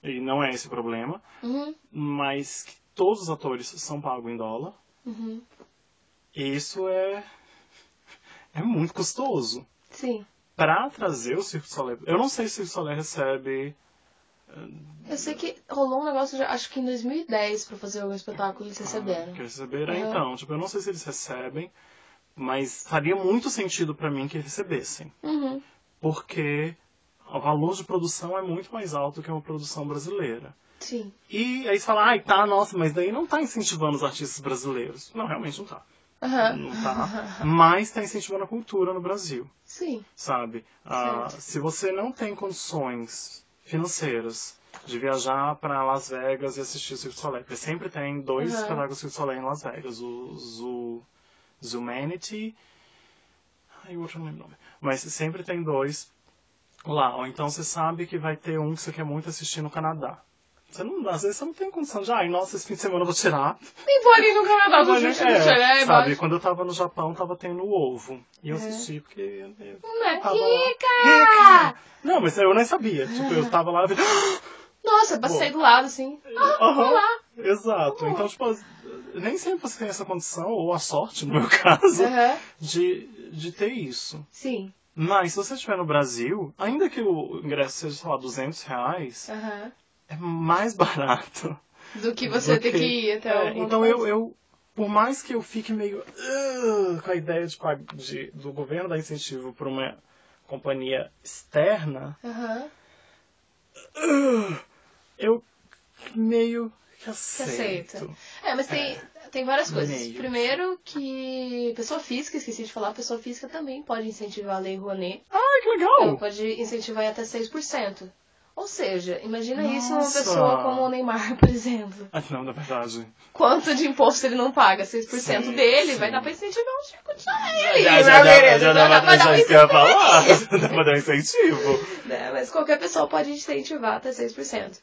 e não é esse o problema, Uhum. mas que todos os atores são pagos em dólar. Uhum. E isso é, é muito custoso. Sim. Para trazer o Circo de Soleil. Eu não sei se o Circo de Soleil recebe. Eu sei que rolou um negócio, acho que em 2010, pra fazer algum espetáculo, eles receberam. Que receberam, Uhum. então. Tipo, eu não sei se eles recebem, mas faria muito sentido para mim que recebessem. Uhum. Porque o valor de produção é muito mais alto que uma produção brasileira. Sim. E aí você fala, ai, tá, nossa, mas daí não tá incentivando os artistas brasileiros. Não, realmente não tá. Aham. Não tá. Mas tá incentivando a cultura no Brasil, Sim. sabe? Ah, se você não tem condições financeiras de viajar para Las Vegas e assistir o Circo du Soleil, porque sempre tem dois Aham. espetáculos do Circo du Soleil em Las Vegas, o Zoo, Zumanity Ai, o outro não lembro o nome. Mas sempre tem dois lá. Ou então você sabe que vai ter um que você quer muito assistir no Canadá. Você não, às vezes você não tem condição de, ai, nossa, esse fim de semana eu vou tirar. Nem vou ali no Canadá Mas, gente é, Xeré, sabe, quando eu tava no Japão, tava tendo o ovo. E eu É. assisti porque Não é rica! Não, mas eu nem sabia. Tipo, eu tava lá e Nossa, passei do lado, assim. Ah, vamos lá. Exato. Então, tipo, nem sempre você tem essa condição, ou a sorte, no meu caso, Aham. de, de ter isso. Sim. Mas se você estiver no Brasil, ainda que o ingresso seja, sei lá, 200 reais, Aham. é mais barato. Do que você do ter que ir até É, então eu, eu, por mais que eu fique meio "Ugh", com a ideia de, de- do governo dar incentivo para uma companhia externa, Aham. "Ugh", eu meio que aceito. aceita. É, mas tem, tem várias coisas. Meio. Primeiro que pessoa física, esqueci de falar, pessoa física também pode incentivar a lei Rouanet. Ai, que Ela legal! pode incentivar em até 6%. Ou seja, imagina isso uma Nossa! pessoa como o Neymar, por exemplo. Ah, não, na verdade. Quanto de imposto ele não paga? 6% Sim, dele sim. vai dar pra incentivar um Chico de Soleil, Já, já, dá- já Dá dá pra dar um incentivo. Dá pra dar um incentivo. Mas qualquer pessoa pode incentivar até 6%.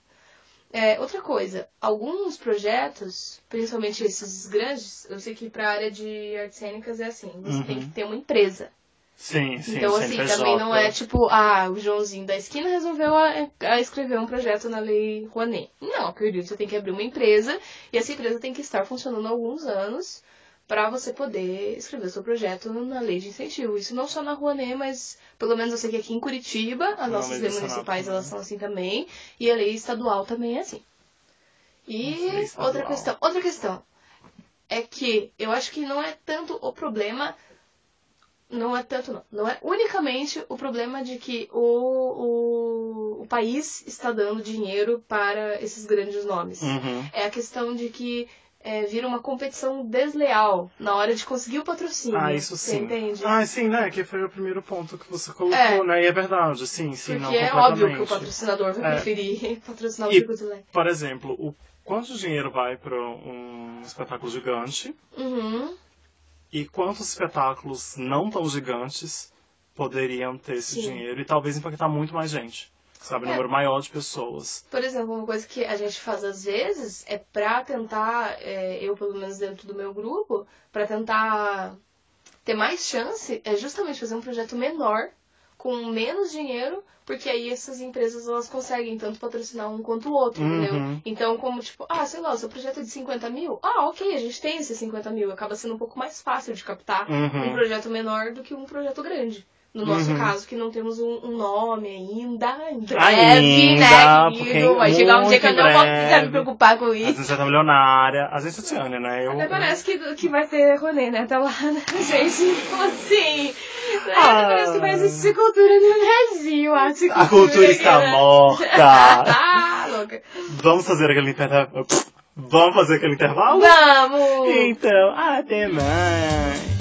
É, outra coisa, alguns projetos, principalmente esses grandes, eu sei que para a área de artes cênicas é assim, você Uhum. tem que ter uma empresa. Sim, sim. então, assim, CNPJ. também não é tipo, ah, o Joãozinho da esquina resolveu a, a escrever um projeto na lei Rouanet. Não, acredito você tem que abrir uma empresa e essa empresa tem que estar funcionando há alguns anos para você poder escrever o seu projeto na lei de incentivo. Isso não só na Rouanet, mas pelo menos eu sei que aqui em Curitiba, as nossas leis municipais elas são assim também, e a lei estadual também é assim. E outra questão, outra questão é que eu acho que não é tanto o problema, não é tanto não, não é unicamente o problema de que o, o, o país está dando dinheiro para esses grandes nomes. Uhum. É a questão de que é, vira uma competição desleal na hora de conseguir o patrocínio. Ah, isso Você sim. entende? Ah, sim, né? Que foi o primeiro ponto que você colocou, É. né? E é verdade, sim, sim, não, Porque é óbvio que o patrocinador vai É. preferir patrocinar o E- de Lé. Por exemplo, o quanto dinheiro vai para um espetáculo gigante Uhum. e quantos espetáculos não tão gigantes poderiam ter esse Sim. dinheiro e talvez impactar muito mais gente. Sabe, É. número maior de pessoas. Por exemplo, uma coisa que a gente faz às vezes é pra tentar, é, eu pelo menos dentro do meu grupo, pra tentar ter mais chance, é justamente fazer um projeto menor, com menos dinheiro, porque aí essas empresas elas conseguem tanto patrocinar um quanto o outro, Uhum. entendeu? Então, como tipo, ah, sei lá, o seu projeto é de 50 mil, ah, ok, a gente tem esses 50 mil, acaba sendo um pouco mais fácil de captar um Uhum. projeto menor do que um projeto grande. No nosso Uhum. caso, que não temos um, um nome ainda, em breve, Ainda, né, querido? Vai chegar um dia que eu não vou precisar me preocupar com A isso. gente já tá milionária. A gente é Tiane, né? Eu, Até parece que, que vai ter rolê, né? Tá lá, né? Gente, como assim? Né? Ah. Parece que vai existir cultura no Brasil. A cultura, A cultura está né? morta. ah, louca. Vamos fazer aquele intervalo. Vamos fazer aquele intervalo? Vamos! Então, até mais.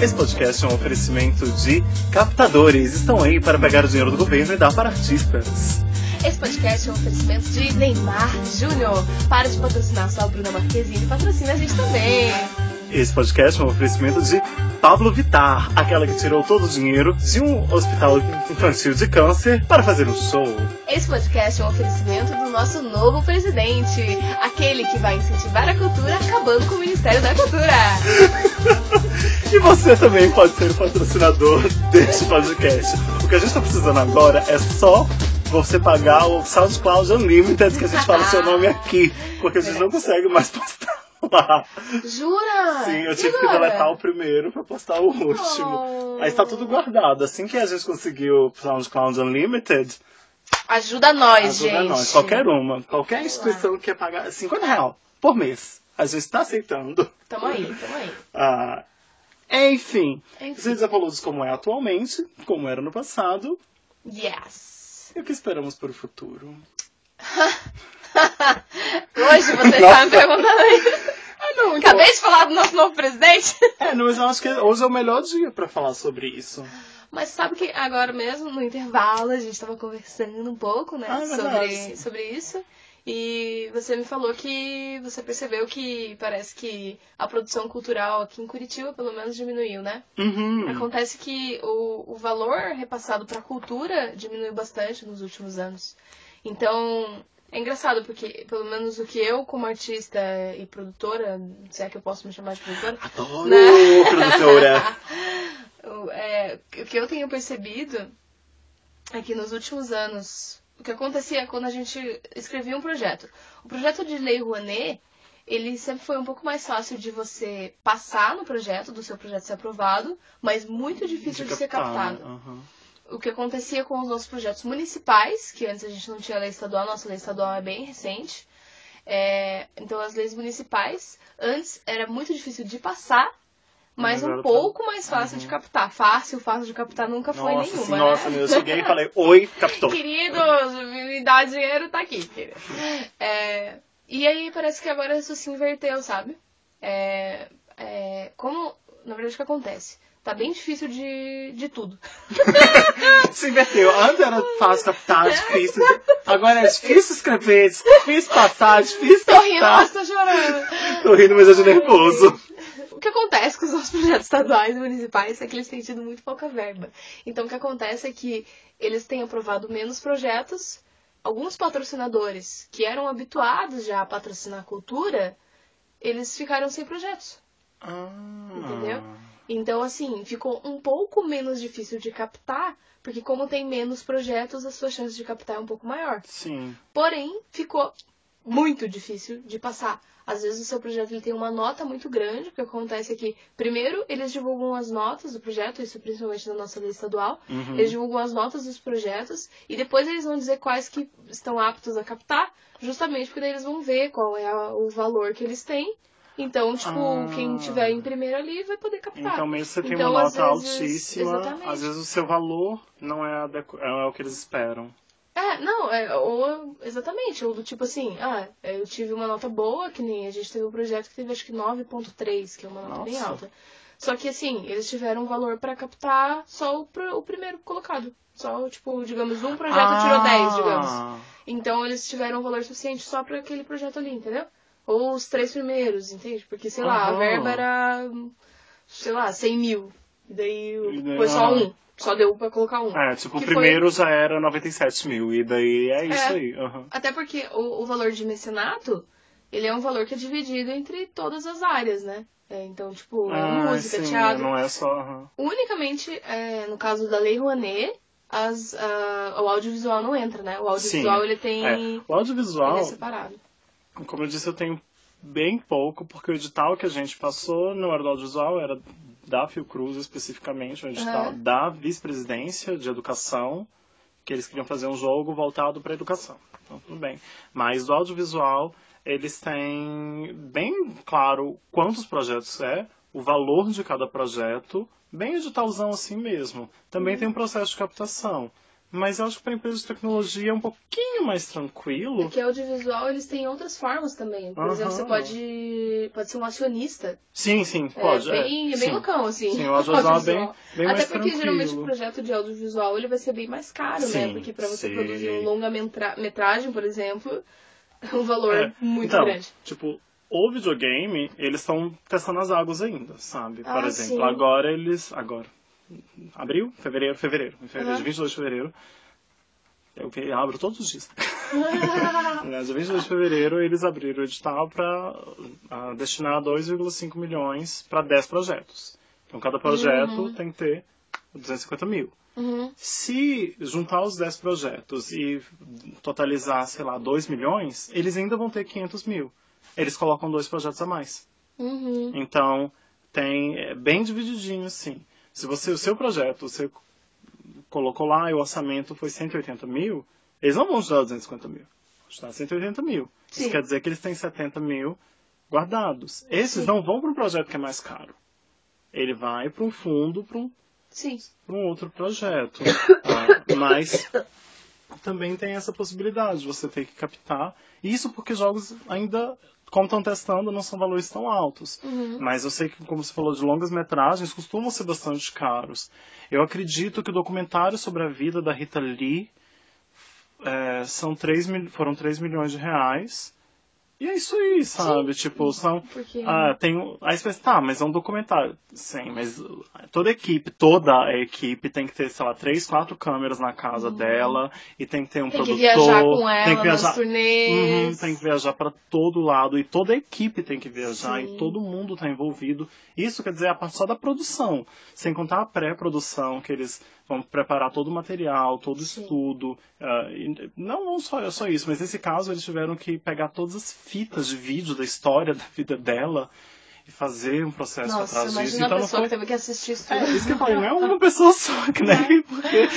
Esse podcast é um oferecimento de captadores. Estão aí para pegar o dinheiro do governo e dar para artistas. Esse podcast é um oferecimento de Neymar Júnior. Para de patrocinar só a Bruna Marquezine, patrocina a gente também. Esse podcast é um oferecimento de Pablo Vittar, aquela que tirou todo o dinheiro de um hospital infantil de câncer para fazer um show. Esse podcast é um oferecimento do nosso novo presidente, aquele que vai incentivar a cultura acabando com o Ministério da Cultura. E você também pode ser patrocinador deste podcast. O que a gente está precisando agora é só você pagar o SoundCloud Unlimited, que a gente fala o seu nome aqui, porque a gente não consegue mais postar lá. Jura? Sim, eu tive que agora? deletar o primeiro para postar o último. Oh. Aí está tudo guardado. Assim que a gente conseguiu o SoundCloud Unlimited, Ajuda nós, ajuda gente. nós. Qualquer uma, qualquer instituição que quer pagar 50 reais por mês. A gente está aceitando. Tamo aí, tamo aí. Ah, enfim, Enfim. você já falou de como é atualmente, como era no passado, Yes. e o que esperamos para o futuro. Hoje você Nossa. tá me perguntando aí. Ah, não, então, Acabei de falar do nosso novo presidente. é, não, mas eu acho que hoje é o melhor dia para falar sobre isso. Mas sabe que agora mesmo, no intervalo, a gente tava conversando um pouco, né? Ah, verdade. sobre, sobre isso. E você me falou que você percebeu que parece que a produção cultural aqui em Curitiba, pelo menos, diminuiu, né? Uhum. Acontece que o, o valor repassado para a cultura diminuiu bastante nos últimos anos. Então, é engraçado, porque pelo menos o que eu, como artista e produtora, se é que eu posso me chamar de produtora, Adoro, Né? produtora. o, é, o que eu tenho percebido é que nos últimos anos, o que acontecia quando a gente escrevia um projeto. O projeto de Lei Rouanet, ele sempre foi um pouco mais fácil de você passar no projeto, do seu projeto ser aprovado, mas muito difícil de, ser captar, captado. né? Uhum. O que acontecia com os nossos projetos municipais, que antes a gente não tinha lei estadual, nossa lei estadual é bem recente. É, então as leis municipais, antes era muito difícil de passar, mas Mas um tá- pouco mais fácil Uhum. de captar. Fácil, fácil de captar nunca foi Nossa, nenhuma. sim, né? nossa, eu cheguei e falei, oi, captou. Queridos, me dá dinheiro, tá aqui. É, e aí parece que agora isso se inverteu, sabe? É, é, como, na verdade, o que acontece? Tá bem difícil de, de tudo. Se inverteu. Antes era fácil captar, difícil. Agora é difícil escrever, difícil passar, difícil Tô rindo, mas tô chorando. Tô rindo, mas eu tô nervoso. O que acontece com os nossos projetos estaduais e municipais é que eles têm tido muito pouca verba. Então o que acontece é que eles têm aprovado menos projetos. Alguns patrocinadores que eram habituados já a patrocinar cultura, eles ficaram sem projetos. Ah. Entendeu? Então, assim, ficou um pouco menos difícil de captar, porque como tem menos projetos, a sua chance de captar é um pouco maior. Sim. Porém, ficou muito difícil de passar. Às vezes o seu projeto ele tem uma nota muito grande, o que acontece é que, primeiro, eles divulgam as notas do projeto, isso principalmente na nossa lei estadual, Uhum. eles divulgam as notas dos projetos, e depois eles vão dizer quais que estão aptos a captar, justamente porque daí eles vão ver qual é a- o valor que eles têm. Então, tipo, Ah. quem tiver em primeiro ali vai poder captar. Então, mesmo você tem Então, uma nota vezes- altíssima, exatamente. às vezes o seu valor não é, é o que eles esperam. É, não, é, ou exatamente, ou do tipo assim, ah, eu tive uma nota boa, que nem a gente teve um projeto que teve acho que 9.3, que é uma nota bem Nossa. alta. Só que assim, eles tiveram um valor pra captar só o, o primeiro colocado. Só, tipo, digamos, um projeto tirou 10, digamos. Ah, Então eles tiveram um valor suficiente só pra aquele projeto ali, entendeu? Ou os três primeiros, entende? Porque, sei lá, a Aham. verba era, sei lá, 100 mil. E daí E daí, foi só ah. um. Só deu pra colocar um. É, tipo, o Que foi- primeiro já era 97 mil, e daí é isso É. aí. aham. Até porque o, o valor de mecenato, ele é um valor que é dividido entre todas as áreas, né? É, então, tipo, é Ah, música, sim, teatro. Não é só. aham. Unicamente, é, no caso da Lei Rouanet, as, ah, o audiovisual não entra, né? O audiovisual, Sim, ele tem... É. O Ele audiovisual, é separado. como eu disse, eu tenho bem pouco, porque o edital que a gente passou não era do audiovisual, era da Fiocruz especificamente, o edital Aham. da vice-presidência de educação, que eles queriam fazer um jogo voltado para educação. Então, tudo bem. Mas do audiovisual, eles têm bem claro quantos projetos é, o valor de cada projeto, bem editalzão assim mesmo. Também Uhum. tem um processo de captação. Mas eu acho que para empresa de tecnologia é um pouquinho mais tranquilo. Porque audiovisual, eles têm outras formas também. Por Aham. exemplo, você pode, pode ser um acionista. Sim, sim, pode. é bem, é, bem sim. loucão, assim. Sim, o audiovisual é bem, bem Até mais porque tranquilo. geralmente o projeto de audiovisual ele vai ser bem mais caro, né? Sim, Porque pra você sim. produzir um longa-metragem, por exemplo, é um valor É. muito então, grande. Tipo, o videogame, eles estão testando as águas ainda, sabe? Por Ah, exemplo, agora eles. Agora. Abril? Fevereiro? Fevereiro. Em fevereiro, dia 22 de fevereiro. Eu que abro todos os dias. Né, Dia 22 de fevereiro, eles abriram o edital para destinar 2,5 milhões para 10 projetos. Então, cada projeto Uhum. tem que ter 250 mil. Uhum. Se juntar os 10 projetos e totalizar, sei lá, 2 milhões, eles ainda vão ter 500 mil. Eles colocam dois projetos a mais. Uhum. Então, tem é bem divididinho, assim. Se você, o seu projeto, você colocou lá e o orçamento foi 180 mil, eles não vão te dar 250 mil. Vão te dar 180 mil. Sim. Isso quer dizer que eles têm 70 mil guardados. Esses Sim. não vão para um projeto que é mais caro. Ele vai para um fundo, para um Sim. um outro projeto. Ah, mas também tem essa possibilidade de você ter que captar. Isso porque jogos ainda, como estão testando, não são valores tão altos. Uhum. Mas eu sei que, como você falou, de longas metragens costumam ser bastante caros. Eu acredito que o documentário sobre a vida da Rita Lee é, são 3 mil, foram 3 milhões de reais. E é isso aí, sabe? Tipo, são. Porque. Ah, tem. Aí você pensa, tá, mas é um documentário. Sim, mas uh, toda a equipe, toda a equipe tem que ter, sei lá, três, quatro câmeras na casa dela e tem que ter um Uhum. tem que produtor. viajar com ela tem que nas viajar. turnês. Uhum, tem que viajar para todo lado e toda a equipe tem que viajar Sim. e todo mundo está envolvido. Isso quer dizer a parte só da produção, sem contar a pré-produção que eles vão preparar todo o material, todo o Sim. estudo. ah, e não, não só, só isso, mas nesse caso eles tiveram que pegar todas as fitas de vídeo da história da vida dela e fazer um processo Nossa, atrás disso. imagina Então a não pessoa foi que teve que assistir isso é, tudo. isso que eu falei, não é uma pessoa só, que né? Porque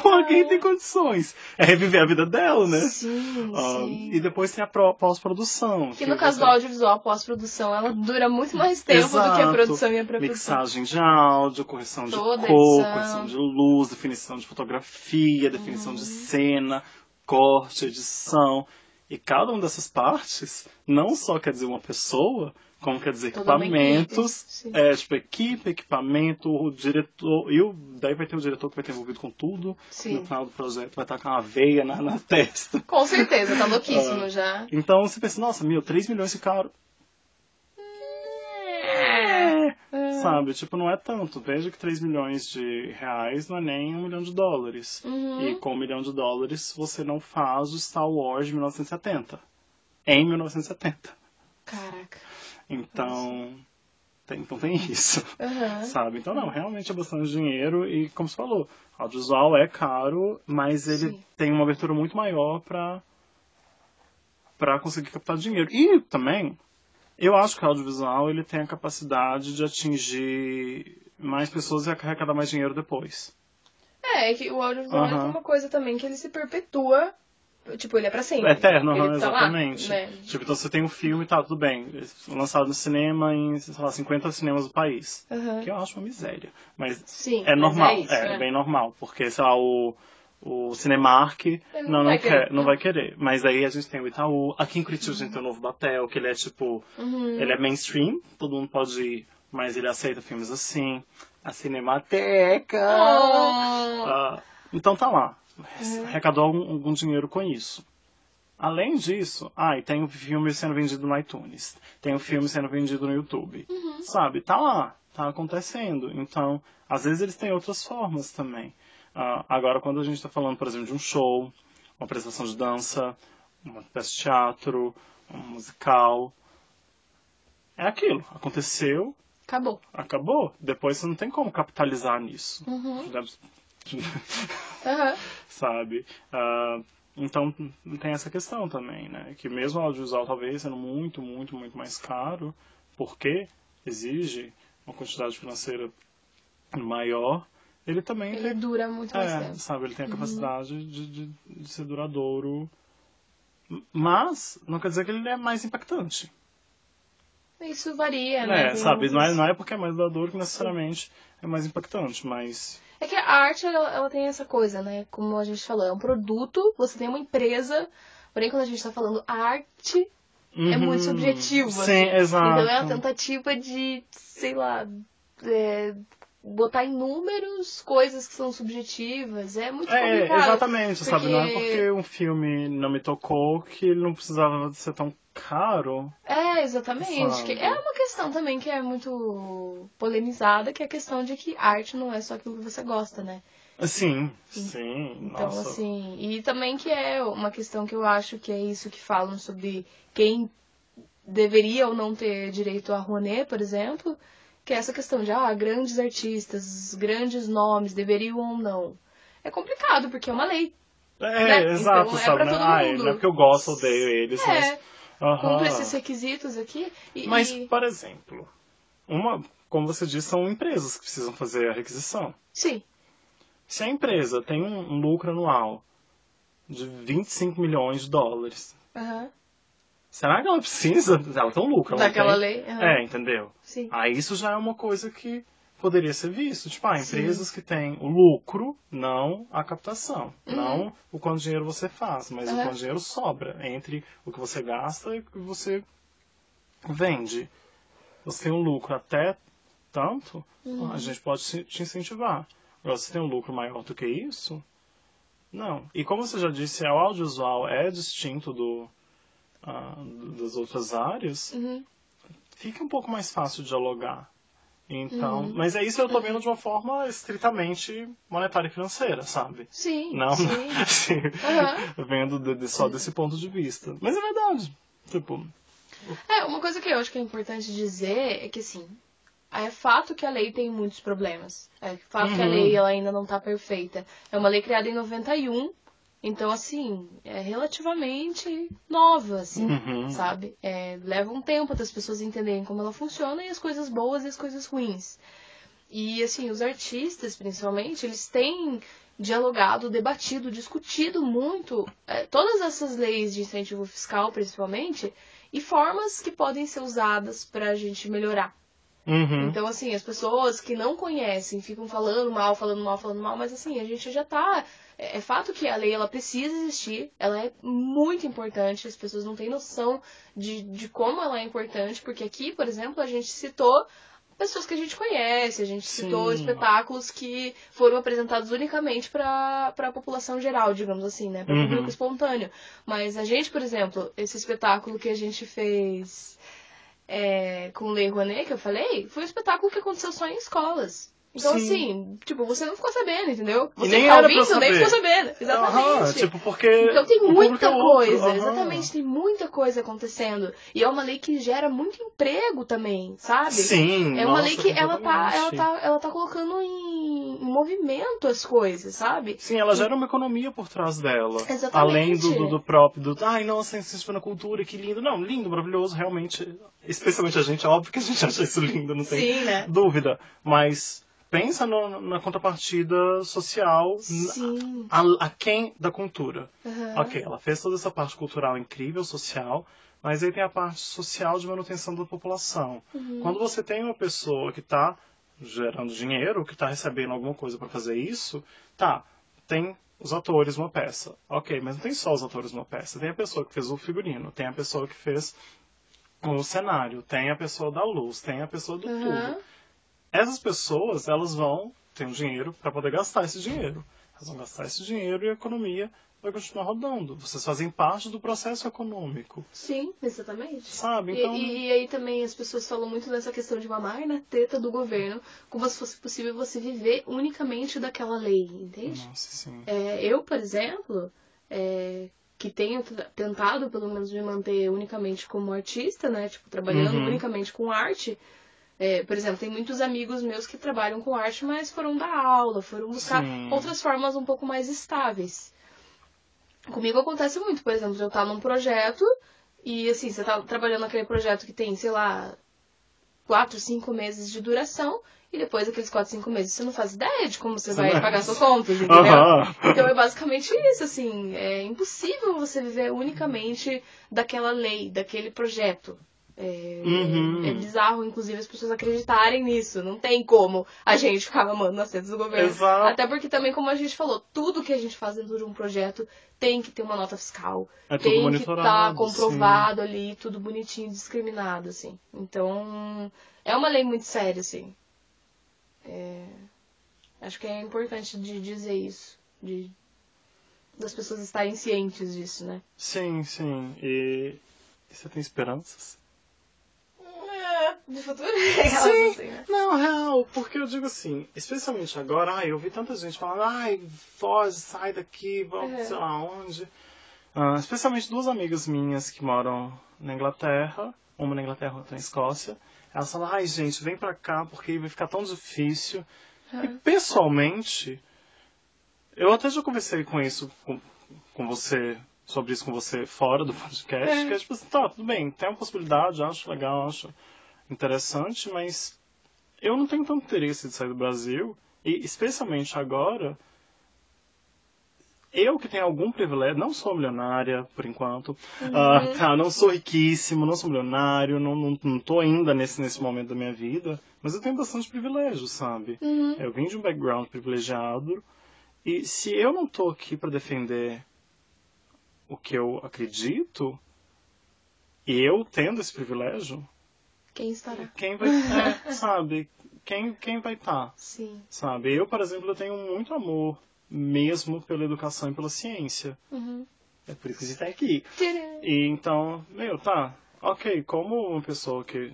com alguém tem condições. É reviver a vida dela, né? Sim, Ah, sim. e depois tem a pós-produção. Que no caso do você- audiovisual, a pós-produção, ela dura muito mais tempo do que a Exato. produção e a pré-produção. Mixagem de áudio, correção de Toda cor, edição. correção de luz, definição de fotografia, definição Uhum. de cena, corte, edição. E cada uma dessas partes não só quer dizer uma pessoa, como quer dizer Toda equipamentos, equipe, é, tipo, equipe, equipamento, o diretor, e o, daí vai ter o diretor que vai ter envolvido com tudo. Sim. No final do projeto vai estar com uma veia na, na testa. Com certeza, tá Ah. louquíssimo já. Então você pensa, nossa, meu, 3 milhões de caro. É, sabe? Tipo, não é tanto. Veja que 3 milhões de reais não é nem um milhão de dólares. Uhum. E com um milhão de dólares você não faz o Star Wars de 1970. Em 1970. Caraca. Então, tem, então tem isso. Aham. Sabe? Então, não, realmente é bastante dinheiro. E, como você falou, audiovisual é caro, mas ele Sim. tem uma abertura muito maior para para conseguir captar dinheiro. E também, eu acho que o audiovisual ele tem a capacidade de atingir mais pessoas e arrecadar mais dinheiro depois. É, é que o audiovisual Aham. tem uma coisa também que ele se perpetua. Tipo, ele é pra sempre. É eterno, ele tá lá, exatamente. né? Tipo, então você tem um filme, tá, tudo bem, lançado no cinema em, sei lá, 50 cinemas do país. Aham. Que eu acho uma miséria. Mas Sim. é mas normal, É, isso, né? bem normal. Porque, sei lá, o, o Cinemark não não, não, vai quer, querer. não vai querer. Mas aí a gente tem o Itaú. Aqui em Curitiba a gente tem o Novo Batel, que ele é tipo. Uhum. Ele é mainstream, todo mundo pode ir, mas ele aceita filmes assim. A Cinemateca. Oh. Ah, então tá lá. Uhum. Arrecadou algum, algum dinheiro com isso. Além disso, ah, e tem o filme sendo vendido no iTunes. Tem o filme sendo vendido no YouTube. Uhum. Sabe? Tá lá. Tá acontecendo. Então, às vezes eles têm outras formas também. Ah, agora, quando a gente tá falando, por exemplo, de um show, uma apresentação de dança, uma peça de teatro, um musical. É aquilo. Aconteceu, Acabou. acabou. Depois você não tem como capitalizar nisso. Uhum. Aham. sabe? Ah, então tem essa questão também, né? Que mesmo o audiovisual talvez sendo muito, muito, muito mais caro, porque exige uma quantidade financeira maior, ele também Ele tem, dura muito mais é, tempo. sabe? Ele tem a capacidade de, de, de ser duradouro, mas não quer dizer que ele é mais impactante, Isso varia, né? né? Tem Sabe? Não é, não é porque é mais duradouro que necessariamente é mais impactante, mas É que a arte, ela, ela tem essa coisa, né? Como a gente falou, é um produto, você tem uma empresa, porém quando a gente tá falando arte, é muito Uhum. subjetivo. Sim, assim. exato. Então é a tentativa de, sei lá, é, botar em números coisas que são subjetivas. É muito É, complicado. exatamente, sabe? Não é porque- porque um filme não me tocou que ele não precisava ser tão caro. É, exatamente. Sabe? É uma questão também que é muito polemizada, que é a questão de que arte não é só aquilo que você gosta, né? Sim, sim, Então, nossa. assim, e também que é uma questão que eu acho que é isso que falam sobre quem deveria ou não ter direito a Rouanet, por exemplo, que é essa questão de, ah, grandes artistas, grandes nomes, deveriam ou não. É complicado, porque é uma lei. É, né? exato, Então, é sabe? né? mundo. não é porque eu gosto, odeio eles, É, mas. Aham. cumpre esses requisitos aqui. E, Mas, e- por exemplo, uma, como você disse, são empresas que precisam fazer a requisição. Sim. Se a empresa tem um, um lucro anual de 25 milhões de dólares, aham. Será que ela precisa? Ela tem um lucro, Daquela lei. aham. É, entendeu? Sim. Aí isso já é uma coisa que poderia ser visto. Tipo, ah, Sim. empresas que têm o lucro, não a captação. Uhum. Não o quanto dinheiro você faz, mas Uhum. o quanto dinheiro sobra entre o que você gasta e o que você vende. Você tem um lucro até tanto, Uhum. a gente pode te incentivar. Agora, você tem um lucro maior do que isso? Não. E como você já disse, o audiovisual é distinto do, ah, das outras áreas Uhum. fica um pouco mais fácil dialogar. Então, Uhum. mas é isso eu tô vendo de uma forma estritamente monetária e financeira, sabe? Sim. Não, Sim. assim, Aham. vendo de- de- só desse ponto de vista. Mas é verdade. Tipo, É, uma coisa que eu acho que é importante dizer é que, assim, é fato que a lei tem muitos problemas. É fato que a Uhum. lei ela ainda não tá perfeita. É uma lei criada em 91, então, assim, é relativamente nova, assim, Uhum. sabe? É, leva um tempo das pessoas entenderem como ela funciona e as coisas boas e as coisas ruins. E, assim, os artistas, principalmente, eles têm dialogado, debatido, discutido muito é, todas essas leis de incentivo fiscal, principalmente, e formas que podem ser usadas para a gente melhorar. uhum. Então, assim, as pessoas que não conhecem ficam falando mal, falando mal, falando mal, mas assim, a gente já tá. É, é fato que a lei ela precisa existir, ela é muito importante, as pessoas não têm noção de, de como ela é importante, porque aqui, por exemplo, a gente citou pessoas que a gente conhece, a gente citou Sim. espetáculos que foram apresentados unicamente para a população geral, digamos assim, né? Para o Uhum. público espontâneo. Mas a gente, por exemplo, esse espetáculo que a gente fez é, com o Lei Rouanet, que eu falei, foi um espetáculo que aconteceu só em escolas. Então, Sim. assim, tipo, você não ficou sabendo, entendeu? Você nem tá ouvindo nem ficou sabendo. Exatamente. Tipo, porque. Então tem muita é coisa, exatamente, tem muita coisa acontecendo. E é uma lei que gera muito emprego também, sabe? Sim. É uma nossa, lei que ela tá, ela tá, ela tá colocando em, em movimento as coisas, sabe? Sim, ela gera uma economia por trás dela. Exatamente. Além do, do, do próprio, do, ai, nossa, insiste na cultura, que lindo. Não, lindo, maravilhoso, realmente. Especialmente a gente, é óbvio que a gente acha isso lindo, não tem Sim, né? dúvida. Mas pensa no- na contrapartida social a, a quem da cultura. Aham. Ok, ela fez toda essa parte cultural incrível, social, mas aí tem a parte social de manutenção da população. Uhum. Quando você tem uma pessoa que está gerando dinheiro, que está recebendo alguma coisa para fazer isso, tá, tem os atores uma peça. Ok, mas não tem só os atores uma peça. Tem a pessoa que fez o figurino, tem a pessoa que fez o cenário, tem a pessoa da luz, tem a pessoa do Aham. tudo. Essas pessoas, elas vão ter um dinheiro para poder gastar esse dinheiro. Elas vão gastar esse dinheiro e a economia vai continuar rodando. Vocês fazem parte do processo econômico, Sim, exatamente. sabe? E- Então, E, e aí também as pessoas falam muito dessa questão de mamar na teta do governo, como se fosse possível você viver unicamente daquela lei, entende? nossa, sim. É, eu, por exemplo, é, que tenho tentado pelo menos me manter unicamente como artista, né? Tipo, trabalhando Uhum. unicamente com arte. É, por exemplo, tem muitos amigos meus que trabalham com arte, mas foram dar aula, foram buscar Sim. outras formas um pouco mais estáveis. Comigo acontece muito, por exemplo, eu estar num projeto e assim, você tá trabalhando naquele projeto que tem, sei lá, quatro, cinco meses de duração, e depois daqueles quatro, cinco meses você não faz ideia de como você vai não- pagar suas contas, entendeu? Então é basicamente isso, assim, é impossível você viver unicamente daquela lei, daquele projeto. É, Uhum. é bizarro, inclusive, as pessoas acreditarem nisso. Não tem como a gente ficar mamando nas tetas do governo. Exato. Até porque também, como a gente falou, tudo que a gente faz dentro de um projeto tem que ter uma nota fiscal. É tem que estar sim. comprovado ali, tudo bonitinho, discriminado, assim. Então, é uma lei muito séria, assim. É, Acho que é importante de dizer isso. De... Das pessoas estarem cientes disso, né? Sim, sim. E você tem esperanças? De futuro? Sim. Assim, né? Não, real, porque eu digo assim, especialmente agora, ai, eu vi tanta gente falando, ai, foge, sai daqui, vamos Uhum. sei lá onde. Ah, especialmente duas amigas minhas que moram na Inglaterra, uma na Inglaterra, outra na Escócia. Elas falam, ai, gente, vem pra cá porque vai ficar tão difícil. E Uhum. pessoalmente, eu até já conversei com isso com, com você, sobre isso com você fora do podcast, É. que é tipo assim, tá, tudo bem, tem uma possibilidade, acho legal, acho interessante, mas eu não tenho tanto interesse de sair do Brasil, e especialmente agora, eu que tenho algum privilégio, não sou milionária por enquanto, ah, tá, não sou riquíssimo, não sou milionário, não, não, não tô ainda nesse, nesse momento da minha vida, mas eu tenho bastante privilégio, sabe? Uhum. Eu vim de um background privilegiado, e se eu não tô aqui para defender o que eu acredito, e eu tendo esse privilégio, Quem estará? quem vai, é, sabe? Quem, quem vai estar, Sim. sabe? Eu, por exemplo, eu tenho muito amor mesmo pela educação e pela ciência. Uhum. É por isso que a gente tá aqui. Tcharam! E então, meu, tá, ok, como uma pessoa que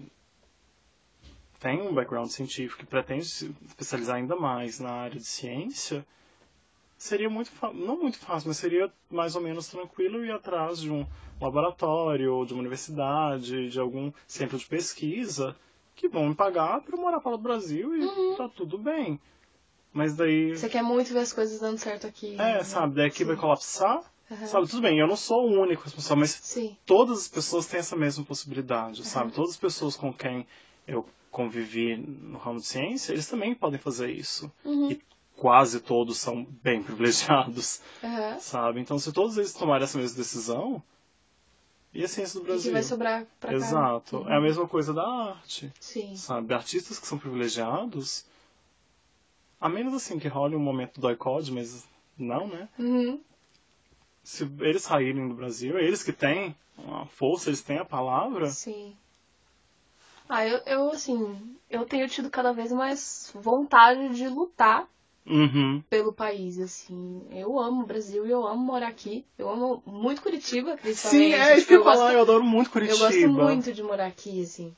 tem um background científico e pretende se especializar ainda mais na área de ciência, seria muito não muito fácil, mas seria mais ou menos tranquilo ir atrás de um laboratório ou de uma universidade, de algum centro de pesquisa que vão me pagar para morar fora do Brasil e tá tudo bem. Mas daí, Você quer muito ver as coisas dando certo aqui. é, né? sabe, daí aqui Sim. vai colapsar, Aham. sabe, tudo bem, eu não sou o único responsável, mas Sim. todas as pessoas têm essa mesma possibilidade, sabe? Todas as pessoas com quem eu convivi no ramo de ciência, eles também podem fazer isso. Uhum. E quase todos são bem privilegiados, Aham. sabe? Então, se todos eles tomarem essa mesma decisão, e a ciência do E que Brasil? vai sobrar pra cá. Exato. Uhum. É a mesma coisa da arte, Sim. sabe? Artistas que são privilegiados, a menos assim que role um momento do doicode, mas não, né? Uhum. Se eles saírem do Brasil, eles que têm a força, eles têm a palavra, Sim. Ah, eu, eu, assim, eu tenho tido cada vez mais vontade de lutar Uhum. pelo país, assim. Eu amo o Brasil e eu amo morar aqui. Eu amo muito Curitiba, Sim, principalmente. é isso que eu ia falar, eu adoro muito Eu Curitiba. gosto muito de morar aqui, assim.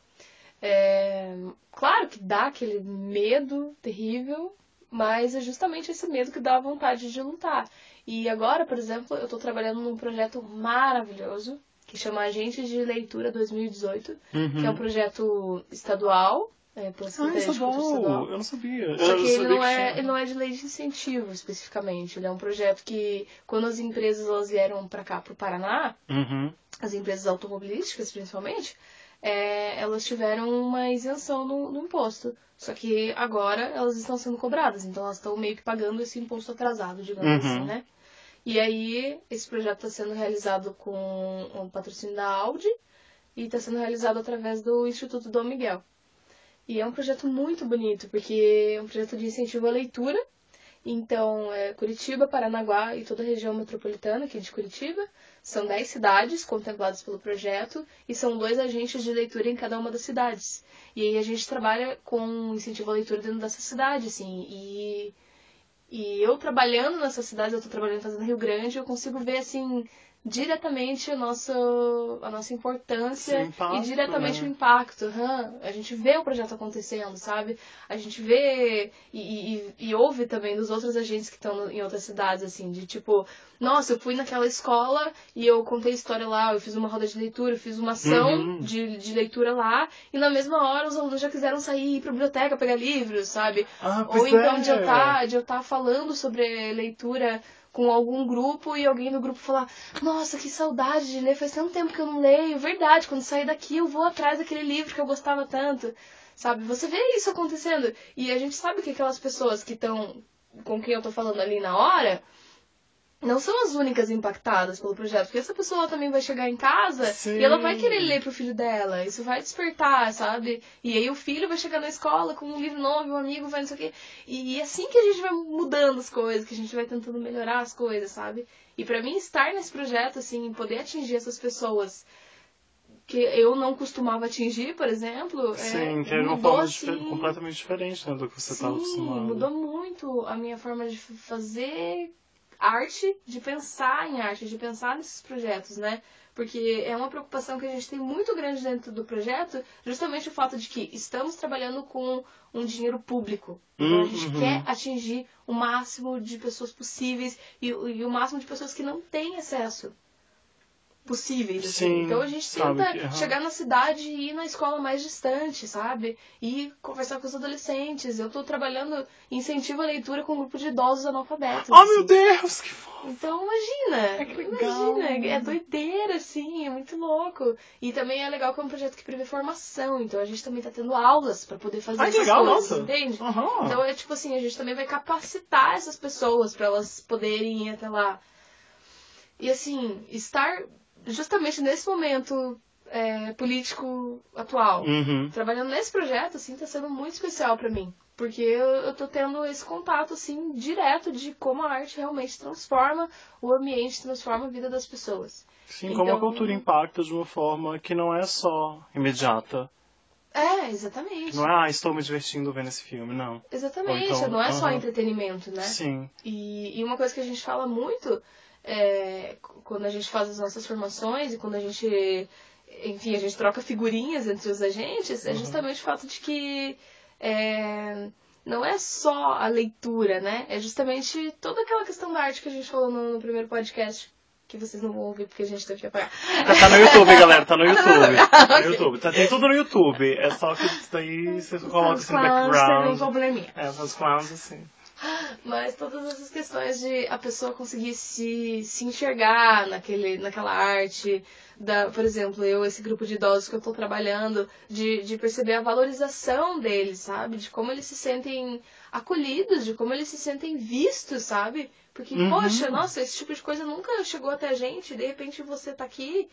É, Claro que dá aquele medo terrível, mas é justamente esse medo que dá a vontade de lutar. E agora, por exemplo, eu tô trabalhando num projeto maravilhoso que chama Agentes de Leitura 2018, Uhum. que é um projeto estadual É, pela Ah, isso é de Cultura bom. Estadual. Eu não sabia. Só que ele sabia não, que é, ele não é de lei de incentivo, especificamente. Ele é um projeto que, quando as empresas elas vieram para cá, para o Paraná, Uhum. as empresas automobilísticas principalmente, é, elas tiveram uma isenção no, no imposto. Só que agora elas estão sendo cobradas, então elas estão meio que pagando esse imposto atrasado, digamos Uhum. assim, né? E aí, esse projeto está sendo realizado com o patrocínio da Audi e está sendo realizado através do Instituto Dom Miguel. E é um projeto muito bonito, porque é um projeto de incentivo à leitura. Então, é Curitiba, Paranaguá e toda a região metropolitana aqui de Curitiba. São 10 cidades contempladas pelo projeto e são dois agentes de leitura em cada uma das cidades. E aí a gente trabalha com incentivo à leitura dentro dessa cidade, assim. E, e eu trabalhando nessa cidade, eu estou trabalhando fazendo Rio Grande, eu consigo ver, assim, diretamente a nossa, a nossa importância impacto, e diretamente né? o impacto. A gente vê o projeto acontecendo, sabe? A gente vê e, e, e ouve também dos outros agentes que estão em outras cidades, assim, de tipo, nossa, eu fui naquela escola e eu contei história lá, eu fiz uma roda de leitura, eu fiz uma ação Uhum. de, de leitura lá, e na mesma hora os alunos já quiseram sair ir pra biblioteca pegar livros, sabe? Ah, Ou então é. de eu estar de eu tá falando sobre leitura com algum grupo e alguém do grupo falar, nossa, que saudade de ler, faz tanto tempo que eu não leio, verdade, quando sair daqui eu vou atrás daquele livro que eu gostava tanto. Sabe, você vê isso acontecendo. E a gente sabe que aquelas pessoas que estão com quem eu tô falando ali na hora não são as únicas impactadas pelo projeto, porque essa pessoa também vai chegar em casa Sim. e ela vai querer ler pro filho dela. Isso vai despertar, sabe? E aí o filho vai chegar na escola com um livro novo, um amigo vai não sei o quê. E é assim que a gente vai mudando as coisas, que a gente vai tentando melhorar as coisas, sabe? E pra mim estar nesse projeto, assim, poder atingir essas pessoas que eu não costumava atingir, por exemplo, Sim, é, que era uma forma assim, completamente diferente né, do que você estava acostumado. mudou muito a minha forma de fazer arte, de pensar em arte, de pensar nesses projetos, né? Porque é uma preocupação que a gente tem muito grande dentro do projeto, justamente o fato de que estamos trabalhando com um dinheiro público. Então a gente Uhum. quer atingir o máximo de pessoas possíveis e, e o máximo de pessoas que não têm acesso possíveis. assim. Sim, então a gente tenta que- chegar na cidade e ir na escola mais distante, sabe? E conversar com os adolescentes. Eu tô trabalhando incentivo à leitura com um grupo de idosos analfabetos. Oh, meu assim. Deus, que fofo! Então imagina, que legal. imagina, é doideira, assim, é muito louco. E também é legal que é um projeto que prevê formação, então a gente também tá tendo aulas pra poder fazer que essas legal, coisas, nossa. entende? Aham. Então é tipo assim, a gente também vai capacitar essas pessoas pra elas poderem ir até lá. E assim, estar justamente nesse momento é, político atual, Uhum. trabalhando nesse projeto, assim, tá sendo muito especial pra mim. Porque eu, eu tô tendo esse contato, assim, direto de como a arte realmente transforma o ambiente, transforma a vida das pessoas. Sim, como a Então- cultura impacta de uma forma que não é só imediata. É, exatamente. Não é, ah, estou me divertindo vendo esse filme, não. Exatamente, então, não é só entretenimento, né? Sim. E, e uma coisa que a gente fala muito é, quando a gente faz as nossas formações e quando a gente, enfim, a gente troca figurinhas entre os agentes, é Uhum. justamente o fato de que é, não é só a leitura, né? É justamente toda aquela questão da arte que a gente falou no, no primeiro podcast, que vocês não vão ouvir porque a gente teve que apagar. Tá, tá no YouTube, galera, tá no YouTube. Tá no. YouTube. Tá, tem tudo no YouTube. É só que daí você coloca Os assim no clowns têm um background. probleminha. É, faz clowns assim. Mas todas essas questões de a pessoa conseguir se, se enxergar naquele, naquela arte, da, por exemplo, eu, esse grupo de idosos que eu estou trabalhando, de, de perceber a valorização deles, sabe? De como eles se sentem acolhidos, de como eles se sentem vistos, sabe? Porque, Uhum. poxa, nossa, esse tipo de coisa nunca chegou até a gente, de repente você tá aqui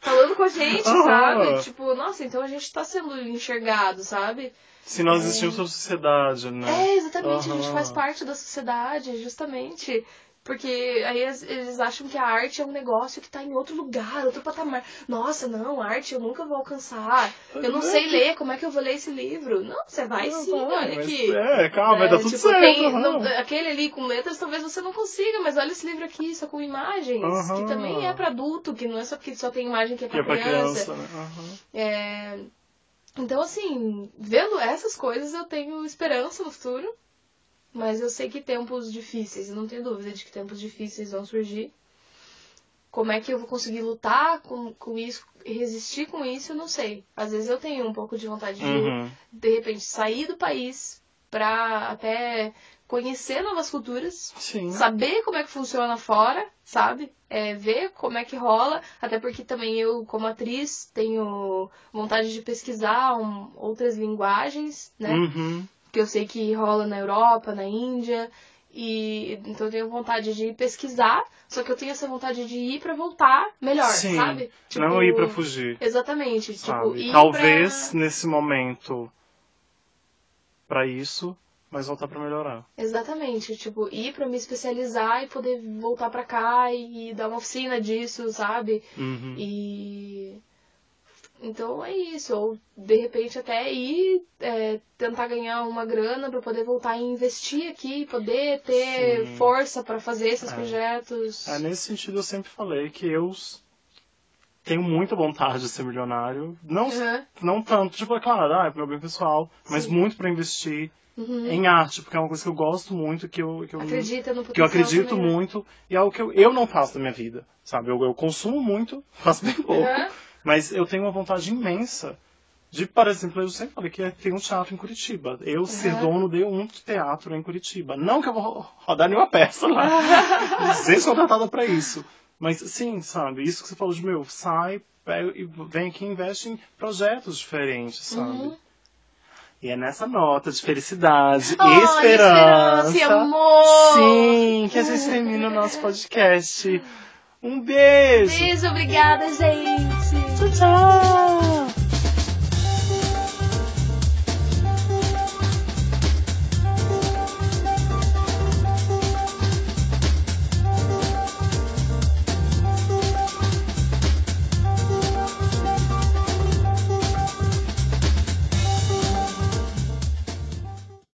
falando com a gente, Aham. sabe? Tipo, nossa, então a gente tá sendo enxergado, sabe? Se nós existimos na sociedade, né? É, exatamente, a gente faz parte da sociedade, justamente. Porque aí eles- acham que a arte é um negócio que tá em outro lugar, outro patamar. Nossa, não, arte eu nunca vou alcançar. Eu não é. sei ler, como é que eu vou ler esse livro? Não, você vai Não, sim, vai, olha aqui. É, calma, vai É, dar tudo tipo, certo. tem- não- aquele ali com letras talvez você não consiga, mas olha esse livro aqui, só com imagens, Aham. que também é pra adulto, que não é só porque só tem imagem que é é pra criança, né? Aham. é, Então, assim, vendo essas coisas, eu tenho esperança no futuro. Mas eu sei que tempos difíceis, eu não tenho dúvida de que tempos difíceis vão surgir. como é que eu vou conseguir lutar com, com isso, resistir com isso, eu não sei. Às vezes eu tenho um pouco de vontade de, Uhum. de repente, sair do país pra até conhecer novas culturas, Sim. saber como é que funciona fora, sabe? É, ver como é que rola, até porque também eu, como atriz, tenho vontade de pesquisar um- outras linguagens, né? Uhum. Que eu sei que rola na Europa, na Índia, e então eu tenho vontade de pesquisar, só que eu tenho essa vontade de ir pra voltar melhor, Sim. sabe? Não ir pra fugir. Exatamente, tipo, Talvez pra... nesse momento pra isso, mas voltar pra melhorar. Exatamente, tipo, ir pra me especializar e poder voltar pra cá e, dar uma oficina disso, sabe? Uhum. E. Então é isso. Ou de repente até ir é, tentar ganhar uma grana pra poder voltar e investir aqui, poder ter Sim. força pra fazer esses É. projetos. É, nesse sentido eu sempre falei que eu tenho muita vontade de ser milionário. Não, Aham. não tanto, tipo, é claro, ah, é meu bem pessoal, mas Sim. muito pra investir Uhum. em arte, porque é uma coisa que eu gosto muito, que eu, que eu, Acredita no que eu acredito também, né? muito, e é algo que eu, eu não faço da minha vida, sabe? Eu, eu consumo muito, faço bem pouco, Aham. mas eu tenho uma vontade imensa de, por exemplo, eu sempre falei que tem um teatro em Curitiba. Eu ser Aham. dono de um teatro em Curitiba. Não que eu vou ro- rodar nenhuma peça lá. Ser contratada pra isso. Mas sim, sabe? Isso que você falou de meu, sai, pega e vem aqui e investe em projetos diferentes, sabe? Uhum. E é nessa nota de felicidade e esperança. esperança e amor! Sim, que a gente termina o nosso podcast. Um beijo! Beijo, obrigada, gente! Tchau, tchau!